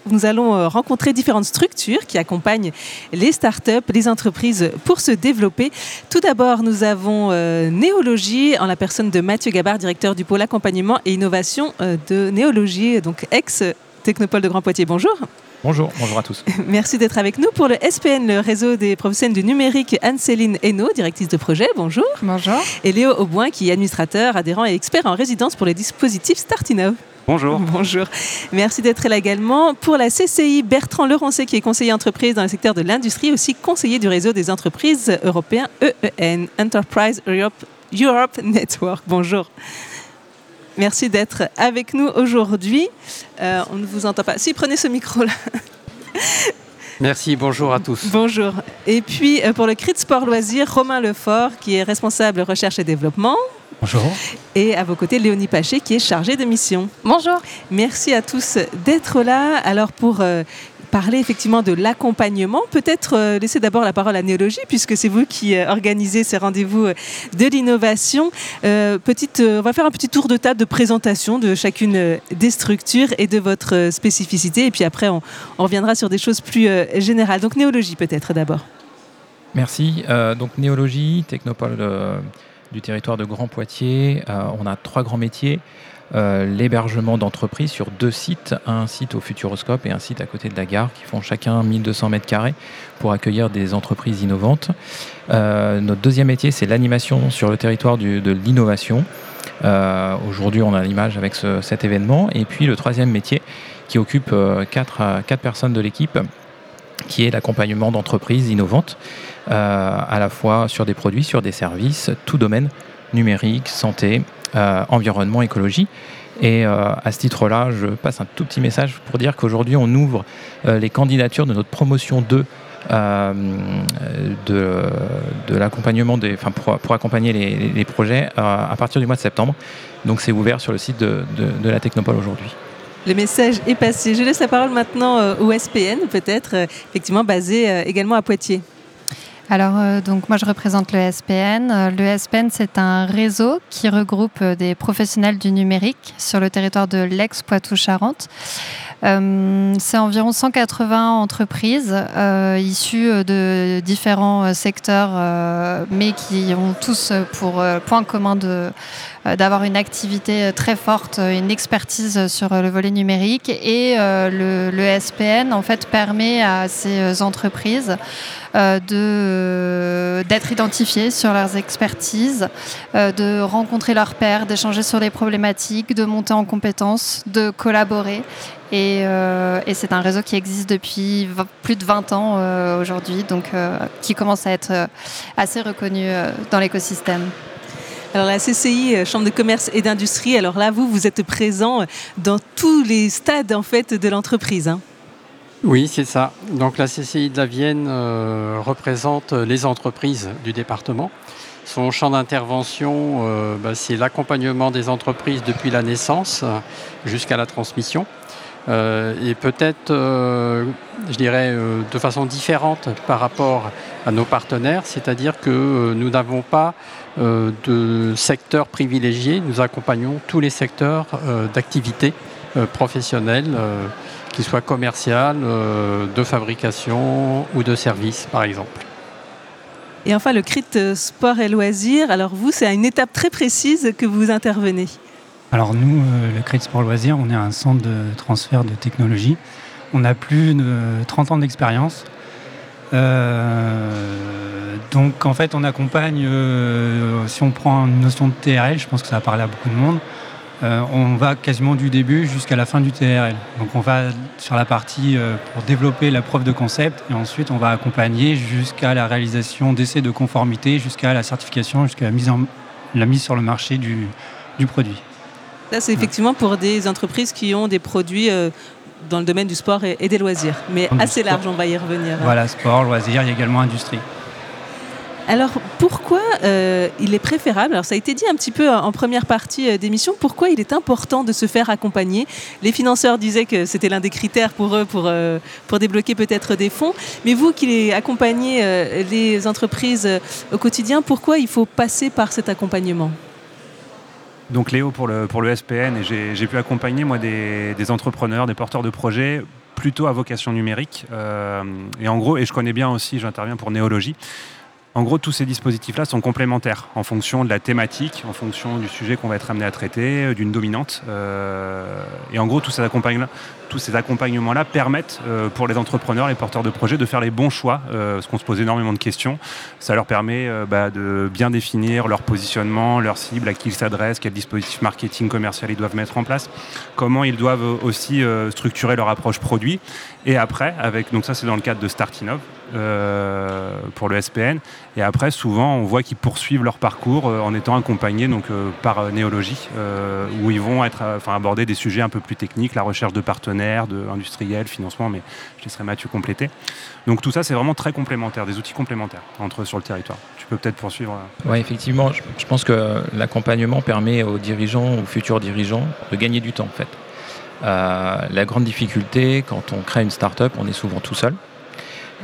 nous allons euh, rencontrer différentes structures qui accompagnent les startups, les entreprises pour se développer. Tout d'abord, nous avons euh, Néologie en la personne de Mathieu Gabard, directeur du pôle accompagnement et innovation euh, de Néologie, donc ex-technopole de Grand Poitiers. Bonjour. Bonjour, bonjour à tous. [laughs] Merci d'être avec nous. Pour le SPN, le réseau des professionnels du numérique, Anne-Céline Hainaut, directrice de projet, bonjour. Bonjour. Et Léo Auboin, qui est administrateur, adhérent et expert en résidence pour les dispositifs Startinov. Bonjour. [laughs] Bonjour. Merci d'être là également. Pour la CCI, Bertrand Leroncé, qui est conseiller entreprise dans le secteur de l'industrie, aussi conseiller du réseau des entreprises européens EEN, Enterprise Europe, Europe Network. Bonjour. Merci d'être avec nous aujourd'hui. Euh, on ne vous entend pas. Si, prenez ce micro-là. Merci, bonjour à tous. Bonjour. Et puis euh, pour le CRIT Sport Loisirs, Romain Lefort, qui est responsable recherche et développement. Bonjour. Et à vos côtés, Léonie Paché, qui est chargée de mission. Bonjour. Merci à tous d'être là. Alors pour euh, parler effectivement de l'accompagnement, peut-être euh, laisser d'abord la parole à Néologie, puisque c'est vous qui euh, organisez ces rendez-vous euh, de l'innovation. Euh, petite, on va faire un petit tour de table de présentation de chacune des structures et de votre spécificité. Et puis après, on, on reviendra sur des choses plus générales. Donc Néologie peut-être d'abord. Merci. Donc Néologie, Technopole du territoire de Grand Poitiers. On a trois grands métiers. Euh, L'hébergement d'entreprises sur deux sites, un site au Futuroscope et un site à côté de la gare, qui font chacun 1200 mètres carrés pour accueillir des entreprises innovantes. Euh, notre deuxième métier, c'est l'animation sur le territoire de l'innovation. Euh, Aujourd'hui, on a l'image avec ce- cet événement. Et puis le troisième métier, qui occupe quatre, personnes de l'équipe, qui est l'accompagnement d'entreprises innovantes, à la fois sur des produits, sur des services, tout domaine, numérique, santé, euh, environnement, écologie. Et euh, à ce titre-là, je passe un tout petit message pour dire qu'aujourd'hui, on ouvre euh, les candidatures de notre promotion 2 euh, de, l'accompagnement enfin pour, accompagner les, projets à partir du mois de septembre. Donc c'est ouvert sur le site de, la Technopole aujourd'hui. Le message est passé. Je laisse la parole maintenant au SPN, peut-être, effectivement basé également à Poitiers. Alors, euh, donc moi je représente le SPN. Euh, Le SPN, c'est un réseau qui regroupe euh, des professionnels du numérique sur le territoire de l'ex-Poitou-Charentes. Euh, c'est environ 180 entreprises euh, issues de différents euh, secteurs, euh, mais qui ont tous pour euh, point commun euh, d'avoir une activité très forte, une expertise sur le volet numérique. Et euh, le, SPN, en fait, permet à ces entreprises euh, de- d'être identifiées sur leurs expertises, euh, de rencontrer leurs pairs, d'échanger sur les problématiques, de monter en compétences, de collaborer Et, et c'est un réseau qui existe depuis plus de 20 ans aujourd'hui, donc qui commence à être assez reconnu dans l'écosystème. Alors la CCI, Chambre de commerce et d'industrie, alors là, vous, vous êtes présent dans tous les stades en fait de l'entreprise. Hein. Oui, c'est ça. Donc la CCI de la Vienne euh, représente les entreprises du département. Son champ d'intervention, euh, bah, c'est l'accompagnement des entreprises depuis la naissance euh, jusqu'à la transmission. Et peut-être, je dirais, de façon différente par rapport à nos partenaires, c'est-à-dire que nous n'avons pas de secteur privilégié, nous accompagnons tous les secteurs d'activité professionnelle qu'il soit commercial, euh, de fabrication ou de service, par exemple. Et enfin, le CRIT euh, sport et loisirs. Alors vous, c'est à une étape très précise que vous intervenez. Alors nous, euh, le CRIT sport loisirs, on est un centre de transfert de technologie. On a plus de 30 ans d'expérience. donc en fait, on accompagne, si on prend une notion de TRL, je pense que ça va parler à beaucoup de monde, euh, on va quasiment du début jusqu'à la fin du TRL. Donc on va sur la partie euh, pour développer la preuve de concept et ensuite on va accompagner jusqu'à la réalisation d'essais de conformité, jusqu'à la certification, jusqu'à la mise sur le marché du, produit. Ça c'est effectivement pour des entreprises qui ont des produits euh, dans le domaine du sport et, des loisirs, mais assez large, on va y revenir. Voilà, sport, loisirs, il y a également industrie. Alors pourquoi euh, il est préférable, alors ça a été dit un petit peu en première partie euh, d'émission, pourquoi il est important de se faire accompagner? Les financeurs disaient que c'était l'un des critères pour eux pour, euh, pour débloquer peut-être des fonds, mais vous qui accompagnez les entreprises au quotidien, pourquoi il faut passer par cet accompagnement? Donc Léo pour le, pour le SPN et j'ai pu accompagner moi des, entrepreneurs, des porteurs de projets plutôt à vocation numérique. et en gros, et je connais bien aussi, j'interviens pour Néologie. En gros, tous ces dispositifs-là sont complémentaires en fonction de la thématique, en fonction du sujet qu'on va être amené à traiter, euh, d'une dominante. Euh, et en gros, tous ces accompagnements-là permettent euh, pour les entrepreneurs, les porteurs de projets, de faire les bons choix, parce qu'on se pose énormément de questions. Ça leur permet bah, de bien définir leur positionnement, leur cible, à qui ils s'adressent, quel dispositif marketing commercial ils doivent mettre en place, comment ils doivent aussi structurer leur approche produit. Et après, avec, donc ça c'est dans le cadre de Startinov, euh, pour le SPN. Et après, souvent, on voit qu'ils poursuivent leur parcours euh, en étant accompagnés donc, euh, par Néologie, où ils vont être, aborder des sujets un peu plus techniques, la recherche de partenaires, de industriels, financement, mais je laisserai Mathieu compléter. Donc tout ça, c'est vraiment très complémentaire, des outils complémentaires entre sur le territoire. Tu peux peut-être poursuivre. Oui, effectivement, je, pense que l'accompagnement permet aux dirigeants, aux futurs dirigeants, de gagner du temps, en fait. la grande difficulté, quand on crée une start-up, on est souvent tout seul.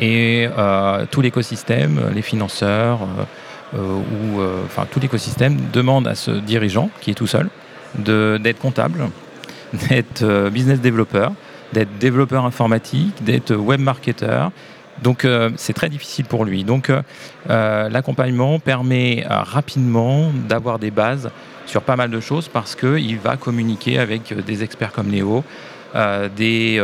Et euh, tout l'écosystème, les financeurs, euh, euh, ou enfin tout l'écosystème demande à ce dirigeant qui est tout seul d'être comptable, [laughs] d'être business développeur, d'être développeur informatique, d'être web marketer. Donc c'est très difficile pour lui. Donc l'accompagnement permet rapidement d'avoir des bases sur pas mal de choses parce qu'il va communiquer avec des experts comme Néo, des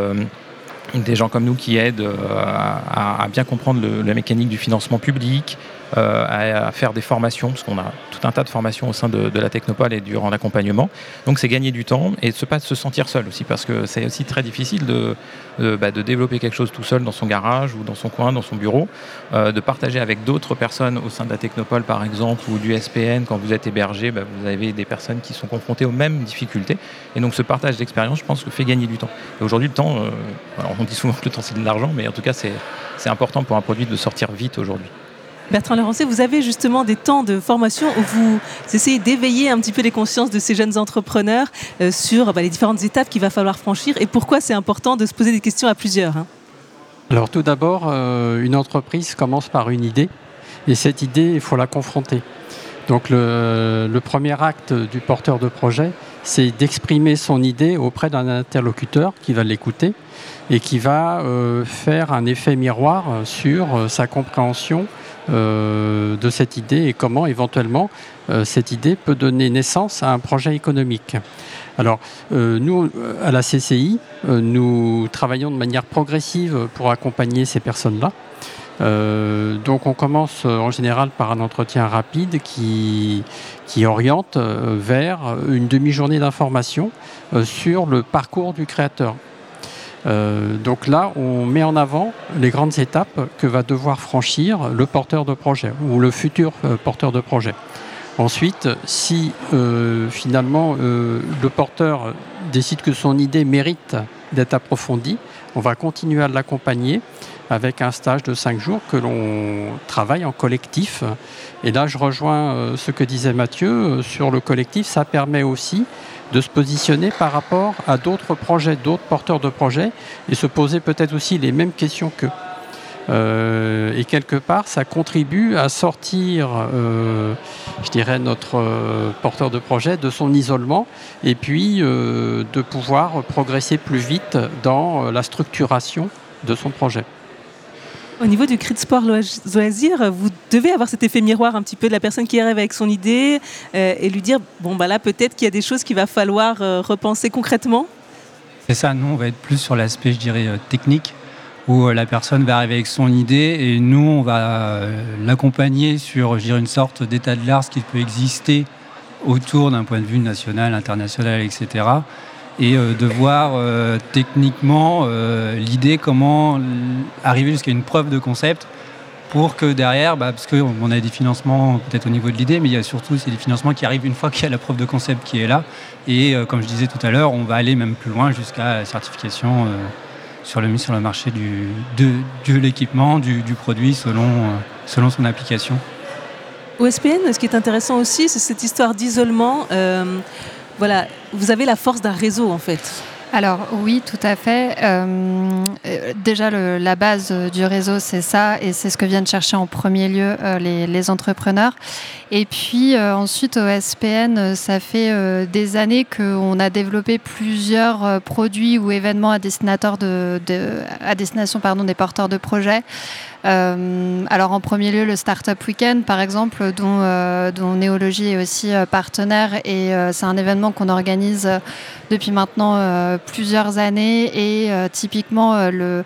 des gens comme nous qui aident euh, à, bien comprendre la mécanique du financement public, euh, à, faire des formations, parce qu'on a tout un tas de formations au sein de, la Technopole et durant l'accompagnement. Donc c'est gagner du temps et ne pas se sentir seul aussi, parce que c'est aussi très difficile de, bah, de, développer quelque chose tout seul dans son garage ou dans son coin, dans son bureau, euh, de partager avec d'autres personnes au sein de la Technopole par exemple, ou du SPN, quand vous êtes hébergé, bah, vous avez des personnes qui sont confrontées aux mêmes difficultés. Et donc ce partage d'expérience, je pense que fait gagner du temps. Et aujourd'hui, le temps, euh, on dit souvent que le temps c'est de l'argent, mais en tout cas c'est important pour un produit de sortir vite aujourd'hui. Bertrand Laurencé, vous avez justement des temps de formation où vous essayez d'éveiller un petit peu les consciences de ces jeunes entrepreneurs euh, sur bah, les différentes étapes qu'il va falloir franchir et pourquoi c'est important de se poser des questions à plusieurs. Hein. Alors tout d'abord, euh, une entreprise commence par une idée et cette idée, il faut la confronter. Donc le, premier acte du porteur de projet, c'est d'exprimer son idée auprès d'un interlocuteur qui va l'écouter et qui va euh, faire un effet miroir sur sa compréhension de cette idée et comment éventuellement euh, cette idée peut donner naissance à un projet économique. Alors, euh, nous, à la CCI, nous travaillons de manière progressive pour accompagner ces personnes-là. donc on commence en général par un entretien rapide qui, qui oriente vers une demi-journée d'information sur le parcours du créateur. Donc là, on met en avant les grandes étapes que va devoir franchir le porteur de projet ou le futur porteur de projet. Ensuite, si finalement le porteur décide que son idée mérite d'être approfondie, on va continuer à l'accompagner avec un stage de cinq jours que l'on travaille en collectif. Et là, je rejoins euh, ce que disait Mathieu euh, sur le collectif. Ça permet aussi de se positionner par rapport à d'autres projets, d'autres porteurs de projets, et se poser peut-être aussi les mêmes questions qu'eux. Euh, et quelque part, ça contribue à sortir, je dirais, notre porteur de projet de son isolement et puis de pouvoir progresser plus vite dans la structuration de son projet. Au niveau du cri de sport loisir, vous devez avoir cet effet miroir un petit peu de la personne qui arrive avec son idée euh, et lui dire bon bah là peut-être qu'il y a des choses qu'il va falloir euh, repenser concrètement? C'est ça, nous on va être plus sur l'aspect je dirais euh, technique où la personne va arriver avec son idée et nous on va l'accompagner sur je dirais, une sorte d'état de l'art qui peut exister autour d'un point de vue national, international, etc et euh, de voir euh, techniquement euh, l'idée, comment arriver jusqu'à une preuve de concept pour que derrière, bah, parce qu'on a des financements peut-être au niveau de l'idée, mais il y a surtout des financements qui arrivent une fois qu'il y a la preuve de concept qui est là. Et comme je disais tout à l'heure, on va aller même plus loin jusqu'à la certification sur le mise sur le marché de, l'équipement, du, produit selon, selon son application. Au SPN, ce qui est intéressant aussi, c'est cette histoire d'isolement voilà, vous avez la force d'un réseau en fait. Alors oui, tout à fait. Euh, déjà, la base du réseau, c'est ça, et c'est ce que viennent chercher en premier lieu euh, les, entrepreneurs. Et puis euh, ensuite, au SPN, ça fait des années qu'on a développé plusieurs produits ou événements à, de, à destination des porteurs de projets. Euh, alors en premier lieu, le Startup Weekend, par exemple, dont, euh, Néologie est aussi euh, partenaire, et c'est un événement qu'on organise depuis maintenant plusieurs années, et typiquement, le,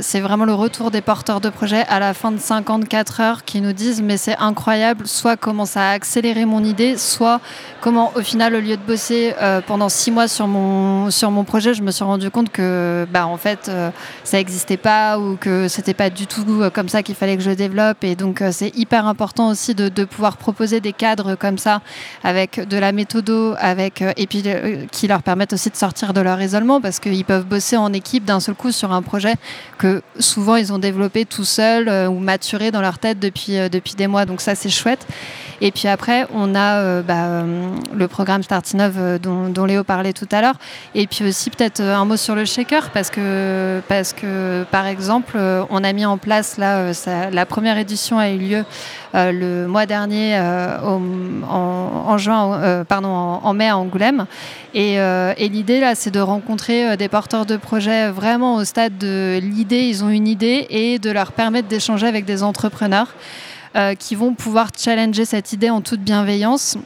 c'est vraiment le retour des porteurs de projets à la fin de 54 heures qui nous disent mais c'est incroyable, soit comment ça a accéléré mon idée, soit comment au final, au lieu de bosser pendant six mois sur mon, sur mon projet, je me suis rendu compte que bah, en fait, ça n'existait pas ou que c'était pas du tout euh, comme ça qu'il fallait que je développe. Et donc, euh, c'est hyper important aussi de, pouvoir proposer des cadres comme ça, avec de la méthodo, avec, euh, et puis qui leur permettent aussi de sortir de leur isolement, parce qu'ils peuvent bosser en équipe d'un seul coup sur un projet que souvent ils ont développé tout seuls ou maturé dans leur tête depuis, depuis des mois. Donc, ça, c'est chouette. Et puis après, on a bah, le programme Startinov dont, dont Léo parlait tout à l'heure. Et puis aussi, peut-être un mot sur le shaker, parce que, parce que par exemple, on a mis en place Là, euh, la première édition a eu lieu euh, le mois dernier euh, en, juin, pardon, en, mai à Angoulême. Et, l'idée là, c'est de rencontrer des porteurs de projets vraiment au stade de l'idée. Ils ont une idée et de leur permettre d'échanger avec des entrepreneurs qui vont pouvoir challenger cette idée en toute bienveillance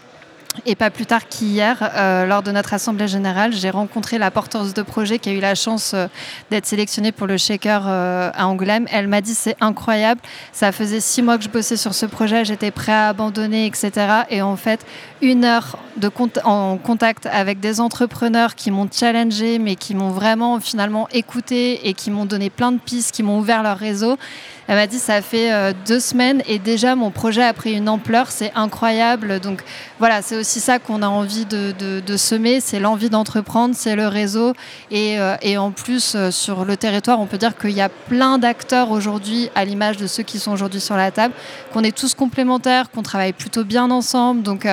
et pas plus tard qu'hier, euh, lors de notre assemblée générale, j'ai rencontré la porteuse de projet qui a eu la chance euh, d'être sélectionnée pour le shaker euh, à Angoulême. Elle m'a dit c'est incroyable, ça faisait six mois que je bossais sur ce projet, j'étais prêt à abandonner, etc. Et en fait, une heure en contact avec des entrepreneurs qui m'ont challengé, mais qui m'ont vraiment finalement écouté et qui m'ont donné plein de pistes, qui m'ont ouvert leur réseau. Elle m'a dit ça fait euh, deux semaines et déjà mon projet a pris une ampleur, c'est incroyable. Donc voilà, c'est aussi ça qu'on a envie de, semer, c'est l'envie d'entreprendre, c'est le réseau. Et, euh, en plus, euh, sur le territoire, on peut dire qu'il y a plein d'acteurs aujourd'hui, à l'image de ceux qui sont aujourd'hui sur la table, qu'on est tous complémentaires, qu'on travaille plutôt bien ensemble. Donc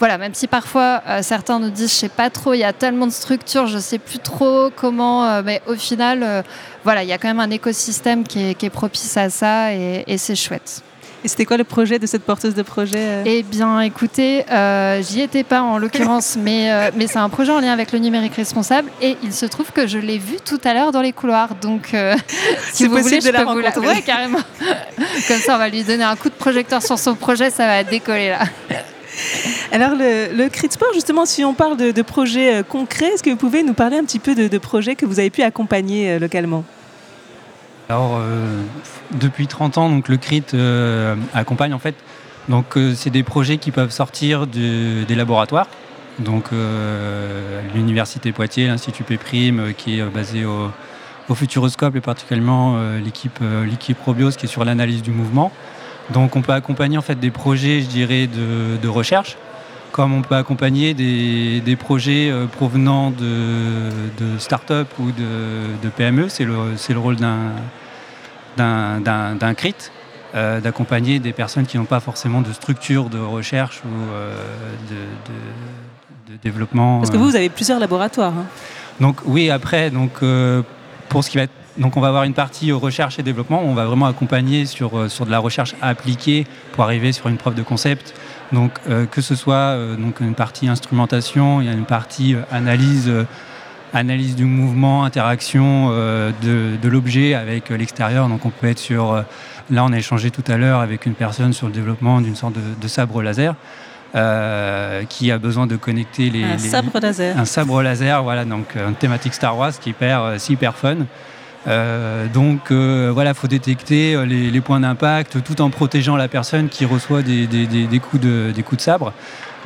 voilà, même si parfois certains nous disent je sais pas trop, il y a tellement de structures, je sais plus trop comment, mais au final, voilà, il y a quand même un écosystème qui est, propice à ça et, c'est chouette. Et c'était quoi le projet de cette porteuse de projet euh? Eh bien, écoutez, euh, j'y étais pas en l'occurrence, [laughs] mais, euh, mais c'est un projet en lien avec le numérique responsable et il se trouve que je l'ai vu tout à l'heure dans les couloirs. Donc, [laughs] si vous voulez, je peux vous la... Ouais, carrément. [laughs] Comme ça, on va lui donner un coup de projecteur sur son projet, ça va décoller là. Alors, le, le cri de sport, justement, si on parle de, projets euh, concrets, est-ce que vous pouvez nous parler un petit peu de, projets que vous avez pu accompagner euh, localement? Alors, euh, depuis 30 ans, donc, le CRIT accompagne en fait. Donc, c'est des projets qui peuvent sortir des laboratoires. Donc, l'Université Poitiers, l'Institut Péprime, qui est basé au, Futuroscope et particulièrement l'équipe l'équipe Probios qui est sur l'analyse du mouvement. Donc on peut accompagner en fait des projets, je dirais, de, recherche, comme on peut accompagner des, projets provenant de, de start-up ou de, PME. C'est le, le rôle d'un CRIT euh, d'accompagner des personnes qui n'ont pas forcément de structure de recherche ou euh, de, développement. Parce que vous, vous avez plusieurs laboratoires. Hein. Donc oui, après, donc, euh, pour ce qui va être donc on va avoir une partie recherche et développement, on va vraiment accompagner sur, sur de la recherche appliquée pour arriver sur une preuve de concept. Donc que ce soit donc une partie instrumentation, il y a une partie analyse analyse du mouvement, interaction euh, de, l'objet avec euh, l'extérieur. Donc on peut être sur, euh, là on a échangé tout à l'heure avec une personne sur le développement d'une sorte de, sabre laser. qui a besoin de connecter les. Un sabre laser. Un sabre laser, voilà, donc une thématique Star Wars qui est hyper, hyper fun. Donc voilà, il faut détecter les, points d'impact tout en protégeant la personne qui reçoit des, coups, de, sabre.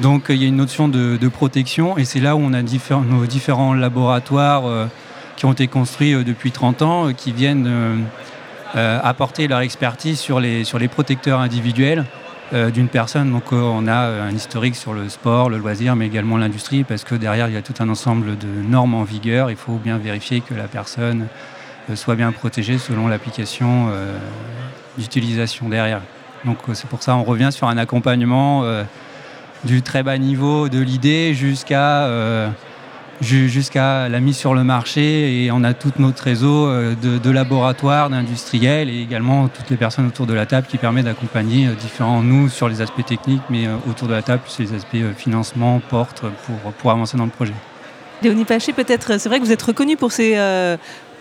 Donc il y a une notion de, protection et c'est là où on a nos différents laboratoires euh, qui ont été construits euh, depuis 30 ans, euh, qui viennent apporter leur expertise sur les, sur les protecteurs individuels d'une personne. Donc on a un historique sur le sport, le loisir, mais également l'industrie, parce que derrière il y a tout un ensemble de normes en vigueur. Il faut bien vérifier que la personne soit bien protégée selon l'application d'utilisation derrière. Donc c'est pour ça qu'on revient sur un accompagnement du très bas niveau de l'idée jusqu'à euh, la mise sur le marché et on a tout notre réseau euh, de, laboratoires, d'industriels et également toutes les personnes autour de la table qui permet d'accompagner euh, différents nous sur les aspects techniques mais autour de la table sur les aspects financement, porte pour, pour avancer dans le projet. Léonie Paché, peut-être, c'est vrai que vous êtes reconnu pour ces,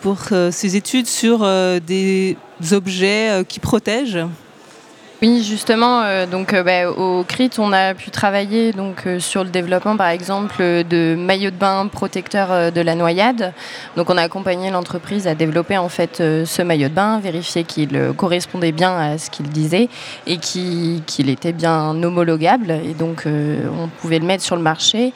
pour ces études sur des objets qui protègent oui, justement, euh, donc euh, bah, au CRIT, on a pu travailler donc euh, sur le développement, par exemple, de maillots de bain protecteurs de la noyade. Donc, on a accompagné l'entreprise à développer en fait ce maillot de bain, vérifier qu'il correspondait bien à ce qu'il disait et qu'il était bien homologable. Et donc, on pouvait le mettre sur le marché.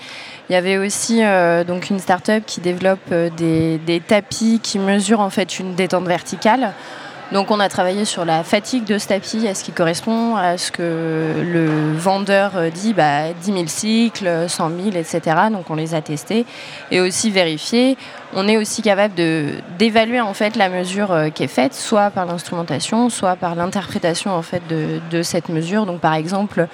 Il y avait aussi donc une start-up qui développe des, des tapis qui mesurent en fait une détente verticale. Donc on a travaillé sur la fatigue de ce tapis, est-ce qu'il correspond à ce que le vendeur dit, bah, 10 000 cycles, 100 000, etc. Donc on les a testés et aussi vérifiés. On est aussi capable d'évaluer en fait la mesure euh, qui est faite, soit par l'instrumentation, soit par l'interprétation en fait de, de cette mesure. Donc par exemple, euh,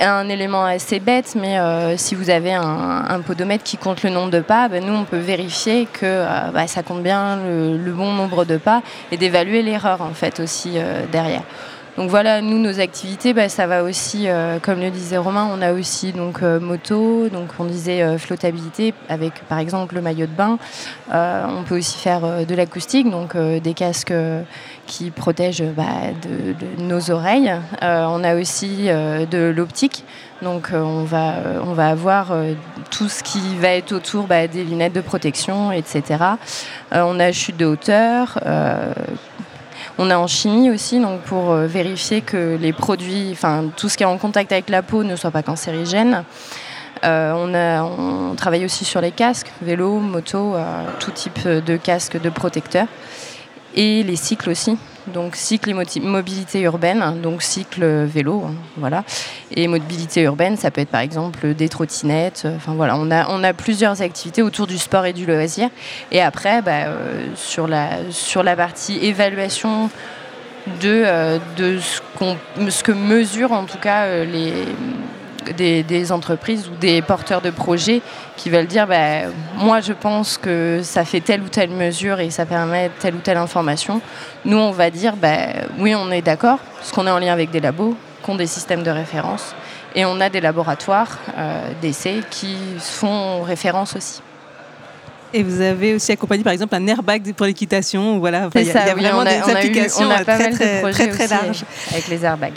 un élément assez bête, mais euh, si vous avez un, podomètre qui compte le nombre de pas, ben, nous on peut vérifier que euh, bah, ça compte bien le, bon nombre de pas et d'évaluer l'erreur en fait aussi derrière. Donc voilà, nous, nos activités, bah, ça va aussi, euh, comme le disait Romain, on a aussi donc euh, moto, donc on disait euh, flottabilité avec par exemple le maillot de bain. on peut aussi faire de l'acoustique, donc des casques qui protègent bah, nos oreilles. on a aussi de l'optique, donc on, va, on va avoir tout ce qui va être autour bah, des lunettes de protection, etc. on a chute de hauteur on a en chimie aussi, donc pour euh, vérifier que les produits, enfin tout ce qui est en contact avec la peau ne soit pas cancérigène. Euh, on, travaille aussi sur les casques, vélo, moto, euh, tout type de casques de protecteurs. Et les cycles aussi donc cycle et mobilité urbaine, donc cycle vélo, voilà. Et mobilité urbaine, ça peut être par exemple des trottinettes. Euh, enfin voilà, on a, on a plusieurs activités autour du sport et du loisir. Et après, bah, euh, sur, la, sur la partie évaluation de, euh, de ce, ce, que mesurent en tout cas les des, entreprises ou des porteurs de projets qui veulent dire bah, moi je pense que ça fait telle ou telle mesure et ça permet telle ou telle information. Nous on va dire bah, oui on est d'accord parce qu'on est en lien avec des labos, qui ont des systèmes de référence et on a des laboratoires euh, d'essais qui font référence aussi. Et vous avez aussi accompagné par exemple un airbag pour l'équitation. Voilà, il y, a, vraiment des applications très, très, très, larges. Avec les airbags.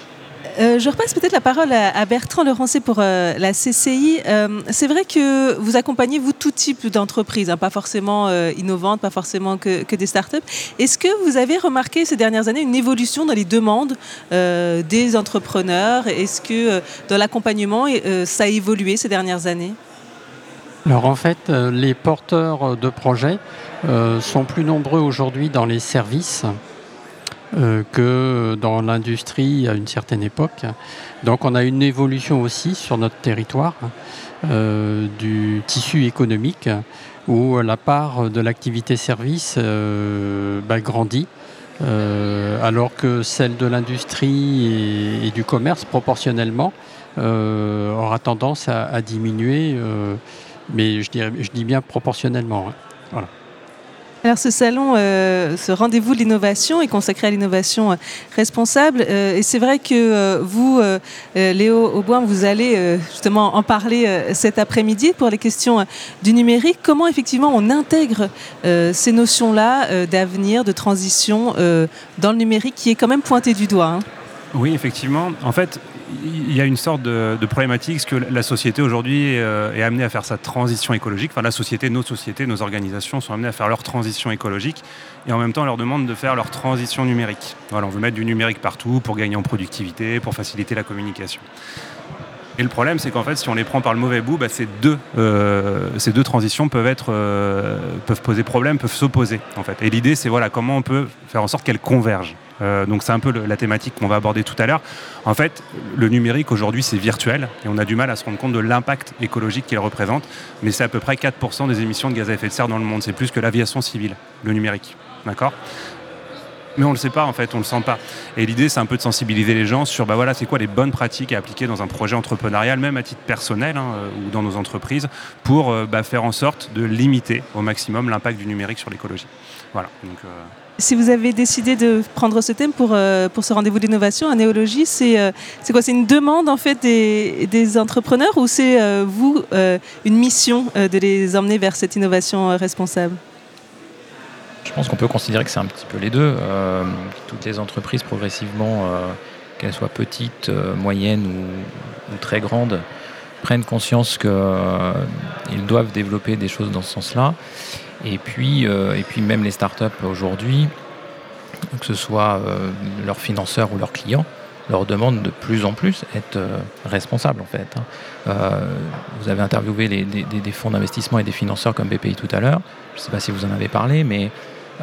Euh, je repasse peut-être la parole à, Bertrand Lerancé pour euh, la CCI. Euh, c'est vrai que vous accompagnez, vous, tout type d'entreprises, hein, pas forcément innovantes, pas forcément que, que des startups. Est-ce que vous avez remarqué ces dernières années une évolution dans les demandes des entrepreneurs? Est-ce que dans l'accompagnement, ça a évolué ces dernières années? Alors en fait, les porteurs de projets sont plus nombreux aujourd'hui dans les services euh, que dans l'industrie à une certaine époque. Donc on a une évolution aussi sur notre territoire euh, du tissu économique où la part de l'activité service euh, bah, grandit. alors que celle de l'industrie et, du commerce proportionnellement aura tendance à, diminuer, mais je dis bien proportionnellement. hein. Voilà. Alors ce salon, euh, ce rendez-vous de l'innovation est consacré à l'innovation euh, responsable. Euh, et c'est vrai que vous, Léo Auboin, vous allez justement en parler cet après-midi pour les questions du numérique. Comment effectivement on intègre ces notions-là d'avenir, de transition dans le numérique qui est quand même pointé du doigt hein? Oui, effectivement. En fait, il y a une sorte de, problématique, c'est que la société aujourd'hui euh, est amenée à faire sa transition écologique. Enfin, la société, nos sociétés, nos organisations sont amenées à faire leur transition écologique et en même temps, on leur demande de faire leur transition numérique. Voilà, on veut mettre du numérique partout pour gagner en productivité, pour faciliter la communication. Et le problème, c'est qu'en fait, si on les prend par le mauvais bout, bah, ces, deux, euh, ces deux transitions peuvent, être, euh, peuvent poser problème, peuvent s'opposer. En fait. Et l'idée, c'est voilà, comment on peut faire en sorte qu'elles convergent. Euh, donc c'est un peu la thématique qu'on va aborder tout à l'heure. En fait, le numérique aujourd'hui, c'est virtuel et on a du mal à se rendre compte de l'impact écologique qu'il représente. Mais c'est à peu près 4% des émissions de gaz à effet de serre dans le monde. C'est plus que l'aviation civile, le numérique. D'accord? Mais on ne le sait pas en fait, on ne le sent pas. Et l'idée, c'est un peu de sensibiliser les gens sur bah voilà, c'est quoi les bonnes pratiques à appliquer dans un projet entrepreneurial, même à titre personnel hein, euh, ou dans nos entreprises, pour euh, bah, faire en sorte de limiter au maximum l'impact du numérique sur l'écologie. Voilà. Si vous avez décidé de prendre ce thème pour, euh, pour ce rendez-vous d'innovation Néologie, c'est euh, c'est quoi? C'est une demande en fait des, des entrepreneurs ou c'est euh, vous une mission de les emmener vers cette innovation responsable? Je pense qu'on peut considérer que c'est un petit peu les deux. Toutes les entreprises, progressivement, qu'elles soient petites, moyennes ou, ou très grandes, prennent conscience qu'ils doivent développer des choses dans ce sens-là. Et puis, euh, et puis même les startups aujourd'hui, que ce soit euh, leurs financeurs ou leurs clients, leur demandent de plus en plus être euh, responsables en fait. hein. Vous avez interviewé des, fonds d'investissement et des financeurs comme BPI tout à l'heure. Je ne sais pas si vous en avez parlé, mais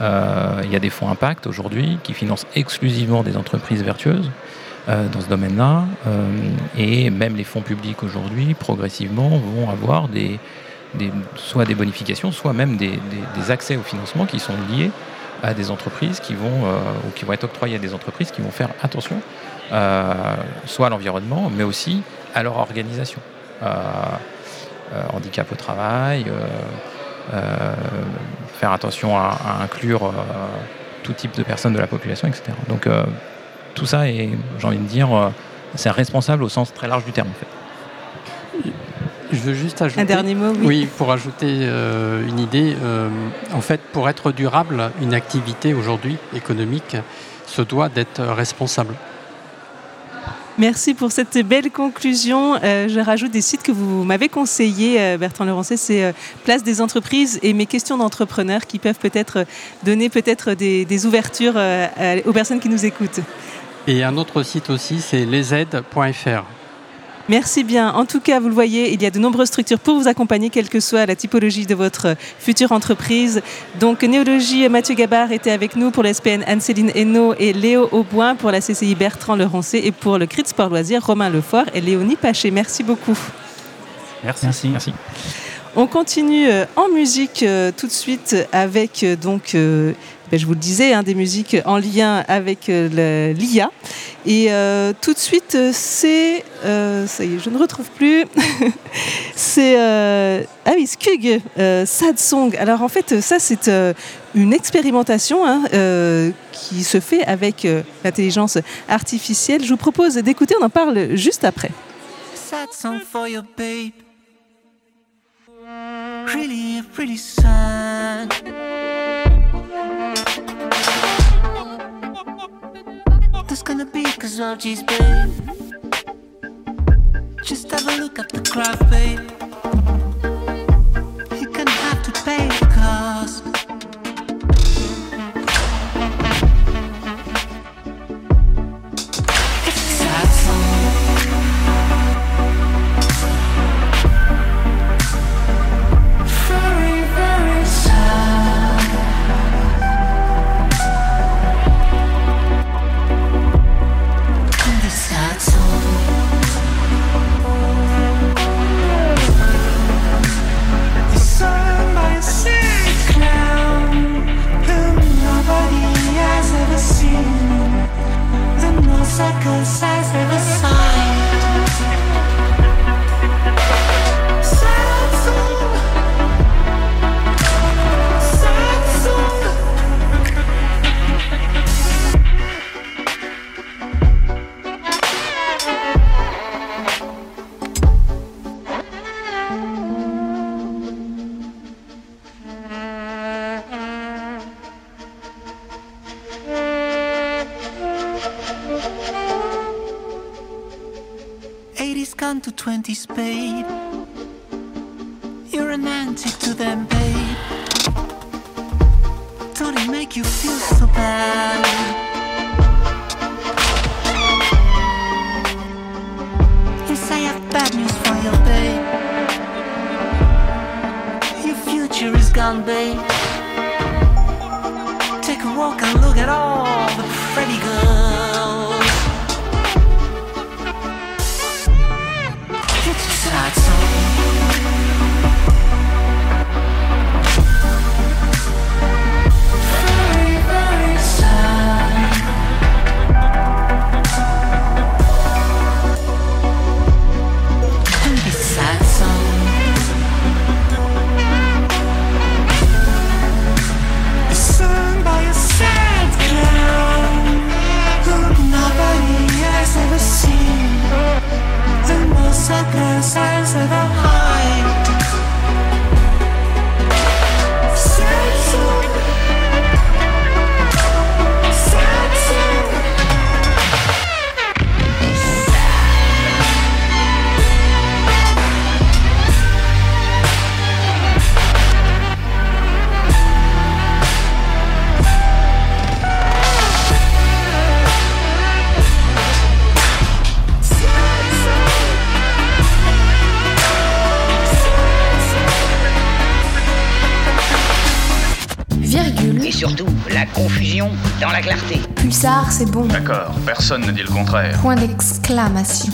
il y a des fonds impact aujourd'hui qui financent exclusivement des entreprises vertueuses dans ce domaine-là. Et même les fonds publics aujourd'hui, progressivement, vont avoir des, soit des bonifications, soit même des, accès au financement qui sont liés à des entreprises qui vont, euh, ou qui vont être octroyés à des entreprises qui vont faire attention, euh, soit à l'environnement, mais aussi à leur organisation. Euh, handicap au travail, faire attention à, inclure tout type de personnes de la population, etc. Donc tout ça j'ai envie de dire, c'est responsable au sens très large du terme en fait. Je veux juste ajouter. Un dernier mot, oui. pour ajouter euh, une idée. euh, en fait, pour être durable, une activité aujourd'hui économique se doit d'être responsable. Merci pour cette belle conclusion. Euh, je rajoute des sites que vous m'avez conseillés, euh, Bertrand Leurancet, c'est euh, Place des entreprises et mes questions d'entrepreneurs qui peuvent peut-être donner peut-être des, des ouvertures aux personnes qui nous écoutent. Et un autre site aussi, c'est lesaides.fr. Merci bien. En tout cas, vous le voyez, il y a de nombreuses structures pour vous accompagner, quelle que soit la typologie de votre future entreprise. Donc, Néologie, Mathieu Gabard était avec nous pour la SPN Anne-Céline Hainaut et Léo Auboin pour la CCI Bertrand Leroncé et pour le CRIT Sport Loisirs, Romain Lefort et Léonie Paché. Merci beaucoup. Merci. Merci. On continue euh, en musique euh, tout de suite avec euh, donc euh, ben, je vous le disais hein, des musiques en lien avec euh, l'IA et euh, tout de suite euh, c'est ça y est je ne retrouve plus. [laughs] C'est euh, ah oui Skug Sad Song. Alors en fait ça c'est une expérimentation hein, qui se fait avec l'intelligence artificielle. Je vous propose d'écouter on en parle juste après. Sad song for your babe. Really, really sad. There's gonna be casualties, babe. Just have a look at the crowd, babe. He spent c'est bon. D'accord, personne ne dit le contraire. Point d'exclamation.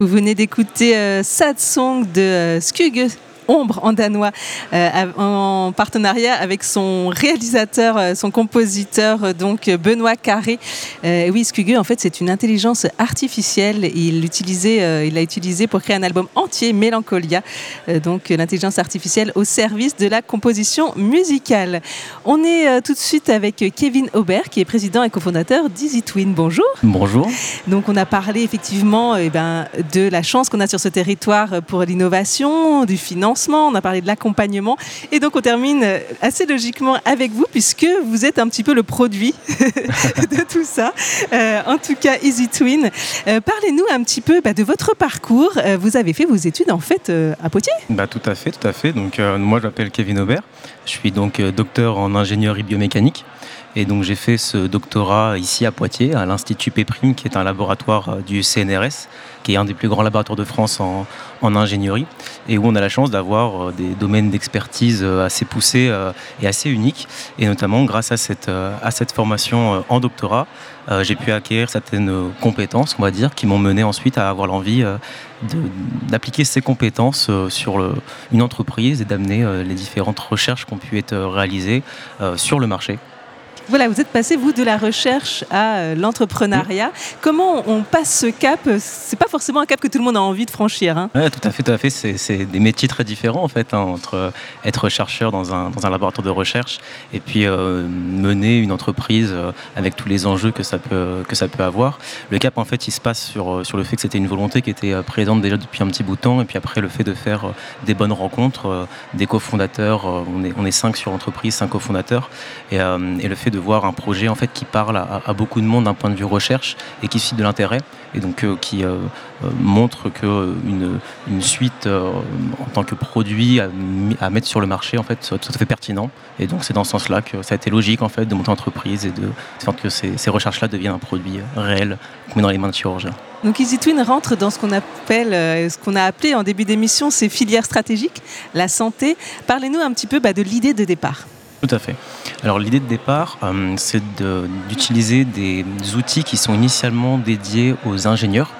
Vous venez d'écouter euh, Sad Song de euh, Skug Ombre en danois, euh, en partenariat avec son réalisateur, euh, son compositeur, euh, donc Benoît Carré. Euh, oui, Skugge, en fait, c'est une intelligence artificielle. Il euh, l'a utilisé pour créer un album entier, Mélancolia. Donc, l'intelligence artificielle au service de la composition musicale. On est tout de suite avec Kevin Aubert, qui est président et cofondateur d'Easy Twin. Bonjour. Bonjour. Donc on a parlé effectivement eh ben, de la chance qu'on a sur ce territoire pour l'innovation, du financement, on a parlé de l'accompagnement et donc on termine euh, assez logiquement avec vous puisque vous êtes un petit peu le produit [laughs] de tout ça. Euh, en tout cas, Easy Twin. Euh, Parlez-nous un petit peu bah, de votre parcours. Vous avez fait vos études en fait à Poitiers Bah, tout à fait, tout à fait. Moi, je m'appelle Kevin Aubert. Je suis donc docteur en ingénierie biomécanique. Et donc, j'ai fait ce doctorat ici à Poitiers, à l'Institut Péprime, qui est un laboratoire euh, du CNRS, qui est un des plus grands laboratoires de France en, ingénierie, et où on a la chance d'avoir euh, des domaines d'expertise euh, assez poussés et assez uniques. Et notamment, grâce à cette, formation en doctorat, j'ai pu acquérir certaines compétences, on va dire, qui m'ont mené ensuite à avoir l'envie d'appliquer ces compétences sur une entreprise et d'amener les différentes recherches qui ont pu être réalisées sur le marché. Voilà, vous êtes passé, vous, de la recherche à euh, l'entrepreneuriat. Comment on passe ce cap? C'est pas forcément un cap que tout le monde a envie de franchir. hein. Ouais, tout à fait, tout à fait. C'est des métiers très différents en fait, hein, entre être chercheur dans un, dans un laboratoire de recherche et puis euh, mener une entreprise euh, avec tous les enjeux que ça peut que ça peut avoir. Le cap en fait, il se passe sur sur le fait que c'était une volonté qui était présente déjà depuis un petit bout de temps et puis après le fait de faire des bonnes rencontres, des cofondateurs. on est on est cinq sur l'entreprise, cinq cofondateurs et, et le fait de voir un projet en fait qui parle à, beaucoup de monde d'un point de vue recherche et qui suscite de l'intérêt et donc euh, qui euh, euh, montre que une, suite en tant que produit à, mettre sur le marché en fait soit tout à fait pertinent et donc c'est dans ce sens-là que ça a été logique en fait de monter entreprise et de faire que ces, recherches-là deviennent un produit réel qu'on met dans les mains de chirurgiens. Donc Easy Twin rentre dans ce qu'on appelle, ce qu'on a appelé en début d'émission, ces filières stratégiques, la santé. Parlez-nous un petit peu bah, de l'idée de départ. Tout à fait. Alors l'idée de départ, euh, c'est d'utiliser des outils qui sont initialement dédiés aux ingénieurs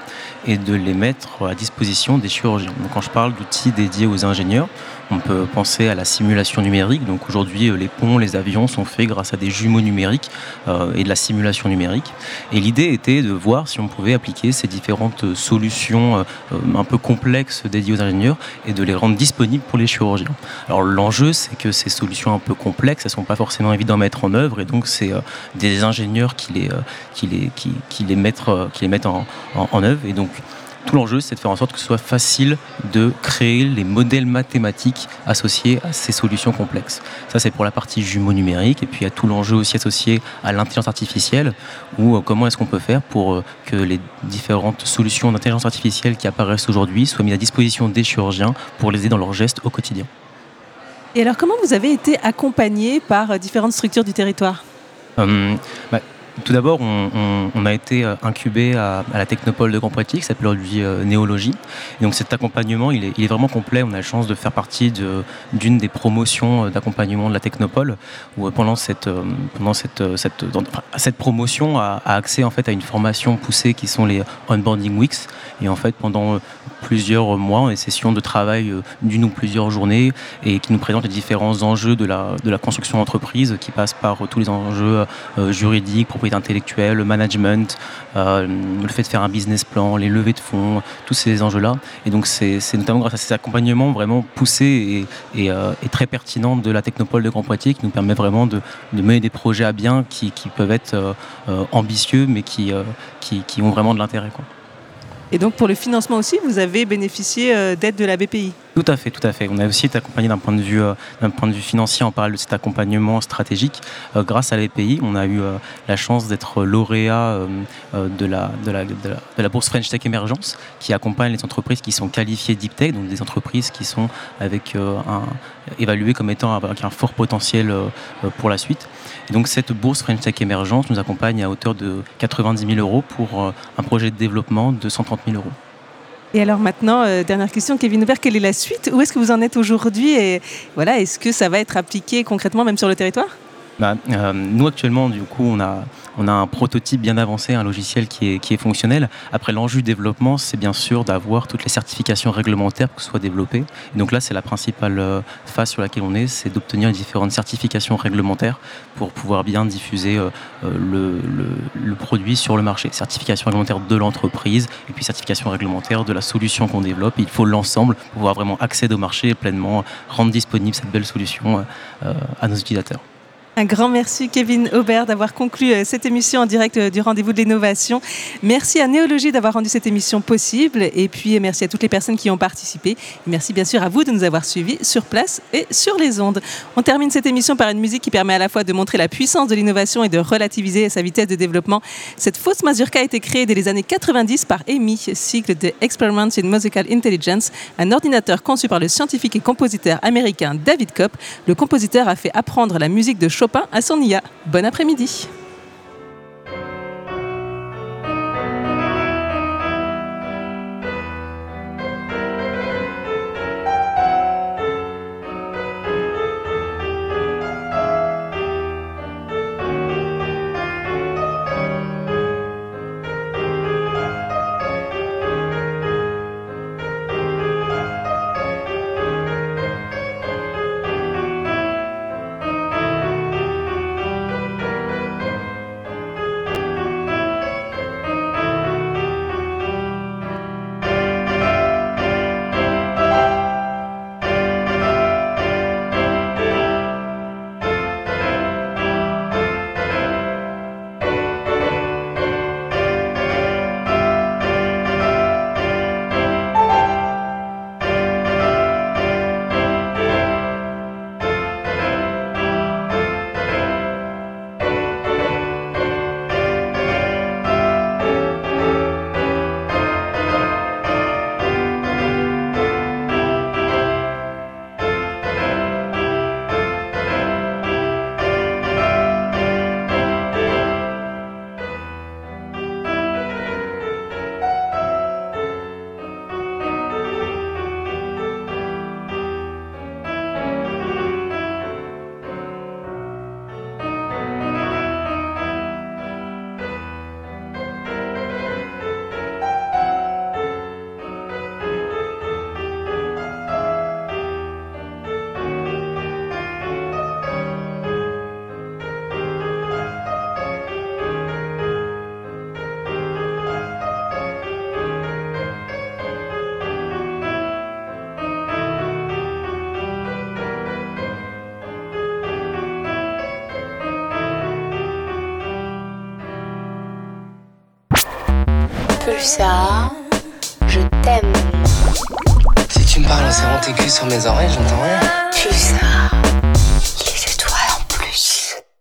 et de les mettre à disposition des chirurgiens. Donc quand je parle d'outils dédiés aux ingénieurs, on peut penser à la simulation numérique. Donc aujourd'hui, euh, les ponts, les avions sont faits grâce à des jumeaux numériques euh, et de la simulation numérique. Et l'idée était de voir si on pouvait appliquer ces différentes euh, solutions un peu complexes dédiées aux ingénieurs et de les rendre disponibles pour les chirurgiens. Alors l'enjeu, c'est que ces solutions un peu complexes, elles sont pas forcément évidentes à mettre en œuvre, et donc c'est des ingénieurs qui les, qui les, qui, les mettent, qui les mettent en, en- en œuvre. Et donc tout l'enjeu, c'est de faire en sorte que ce soit facile de créer les modèles mathématiques associés à ces solutions complexes. Ça, c'est pour la partie jumeaux numérique. Et puis, il y a tout l'enjeu aussi associé à l'intelligence artificielle, ou euh, comment est-ce qu'on peut faire pour euh, que les différentes solutions d'intelligence artificielle qui apparaissent aujourd'hui soient mises à disposition des chirurgiens pour les aider dans leurs gestes au quotidien. Et alors, comment vous avez été accompagné par euh, différentes structures du territoire? Euh, bah, tout d'abord, on, a été euh, incubé à, la Technopole de Grand Poitiers, qui s'appelle aujourd'hui euh, Néologie. Et donc cet accompagnement, il est, vraiment complet. On a la chance de faire partie d'une des promotions euh, d'accompagnement de la Technopole, où euh, pendant cette, promotion a, accès en fait à une formation poussée qui sont les onboarding weeks. Et en fait, pendant plusieurs mois, des sessions de travail euh, d'une ou plusieurs journées, et qui nous présentent les différents enjeux de la, construction d'entreprise, qui passent par euh, tous les enjeux euh, juridiques, propriété intellectuelle, le management, le fait de faire un business plan, les levées de fonds, tous ces enjeux-là. Et donc c'est notamment grâce à ces accompagnements vraiment poussés et, très pertinents de la Technopole de Grand Poitiers qui nous permet vraiment de, mener des projets à bien qui, peuvent être ambitieux mais qui, qui ont vraiment de l'intérêt. Et donc, pour le financement aussi, vous avez bénéficié euh, d'aide de la BPI Tout à fait, tout à fait. On a aussi été accompagné d'un point de vue, euh, point de vue financier en parallèle de cet accompagnement stratégique. Euh, grâce à l'EPI, on a eu la chance d'être lauréat de, la, de, la, de, la, de la bourse French Tech Emergence, qui accompagne les entreprises qui sont qualifiées Deep Tech, donc des entreprises qui sont avec un, évaluées comme étant avec un fort potentiel euh, euh, pour la suite. Et donc cette bourse French Tech Emergence nous accompagne à hauteur de 90 000 euros pour euh, un projet de développement de 130 000 euros. Et alors maintenant, euh, dernière question, Kevin Aubert, quelle est la suite? Où est-ce que vous en êtes aujourd'hui? Et voilà, est-ce que ça va être appliqué concrètement même sur le territoire? Bah, euh, nous actuellement, du coup, on a, on a un prototype bien avancé, un logiciel qui est, fonctionnel. Après, l'enjeu du développement, c'est bien sûr d'avoir toutes les certifications réglementaires pour que ce soit développé. Donc là, c'est la principale euh, phase sur laquelle on est, c'est d'obtenir les différentes certifications réglementaires pour pouvoir bien diffuser euh, euh, le, produit sur le marché. Certification réglementaire de l'entreprise et puis certification réglementaire de la solution qu'on développe. Il faut l'ensemble pour pouvoir vraiment accéder au marché et pleinement rendre disponible cette belle solution à nos utilisateurs. Un grand merci Kevin Aubert d'avoir conclu euh, cette émission en direct euh, du rendez-vous de l'innovation. Merci à Néologie d'avoir rendu cette émission possible et puis euh, merci à toutes les personnes qui ont participé. Merci bien sûr à vous de nous avoir suivis sur place et sur les ondes. On termine cette émission par une musique qui permet à la fois de montrer la puissance de l'innovation et de relativiser sa vitesse de développement. Cette fausse mazurka a été créée dès les années 90 par EMI, cycle de Experiments in Musical Intelligence, un ordinateur conçu par le scientifique et compositeur américain David Kopp. Le compositeur a fait apprendre la musique de Chopin à son IA. Bon après-midi. Pulsar, je t'aime. Si tu me parles en serrant tes sur mes oreilles, j'entends rien.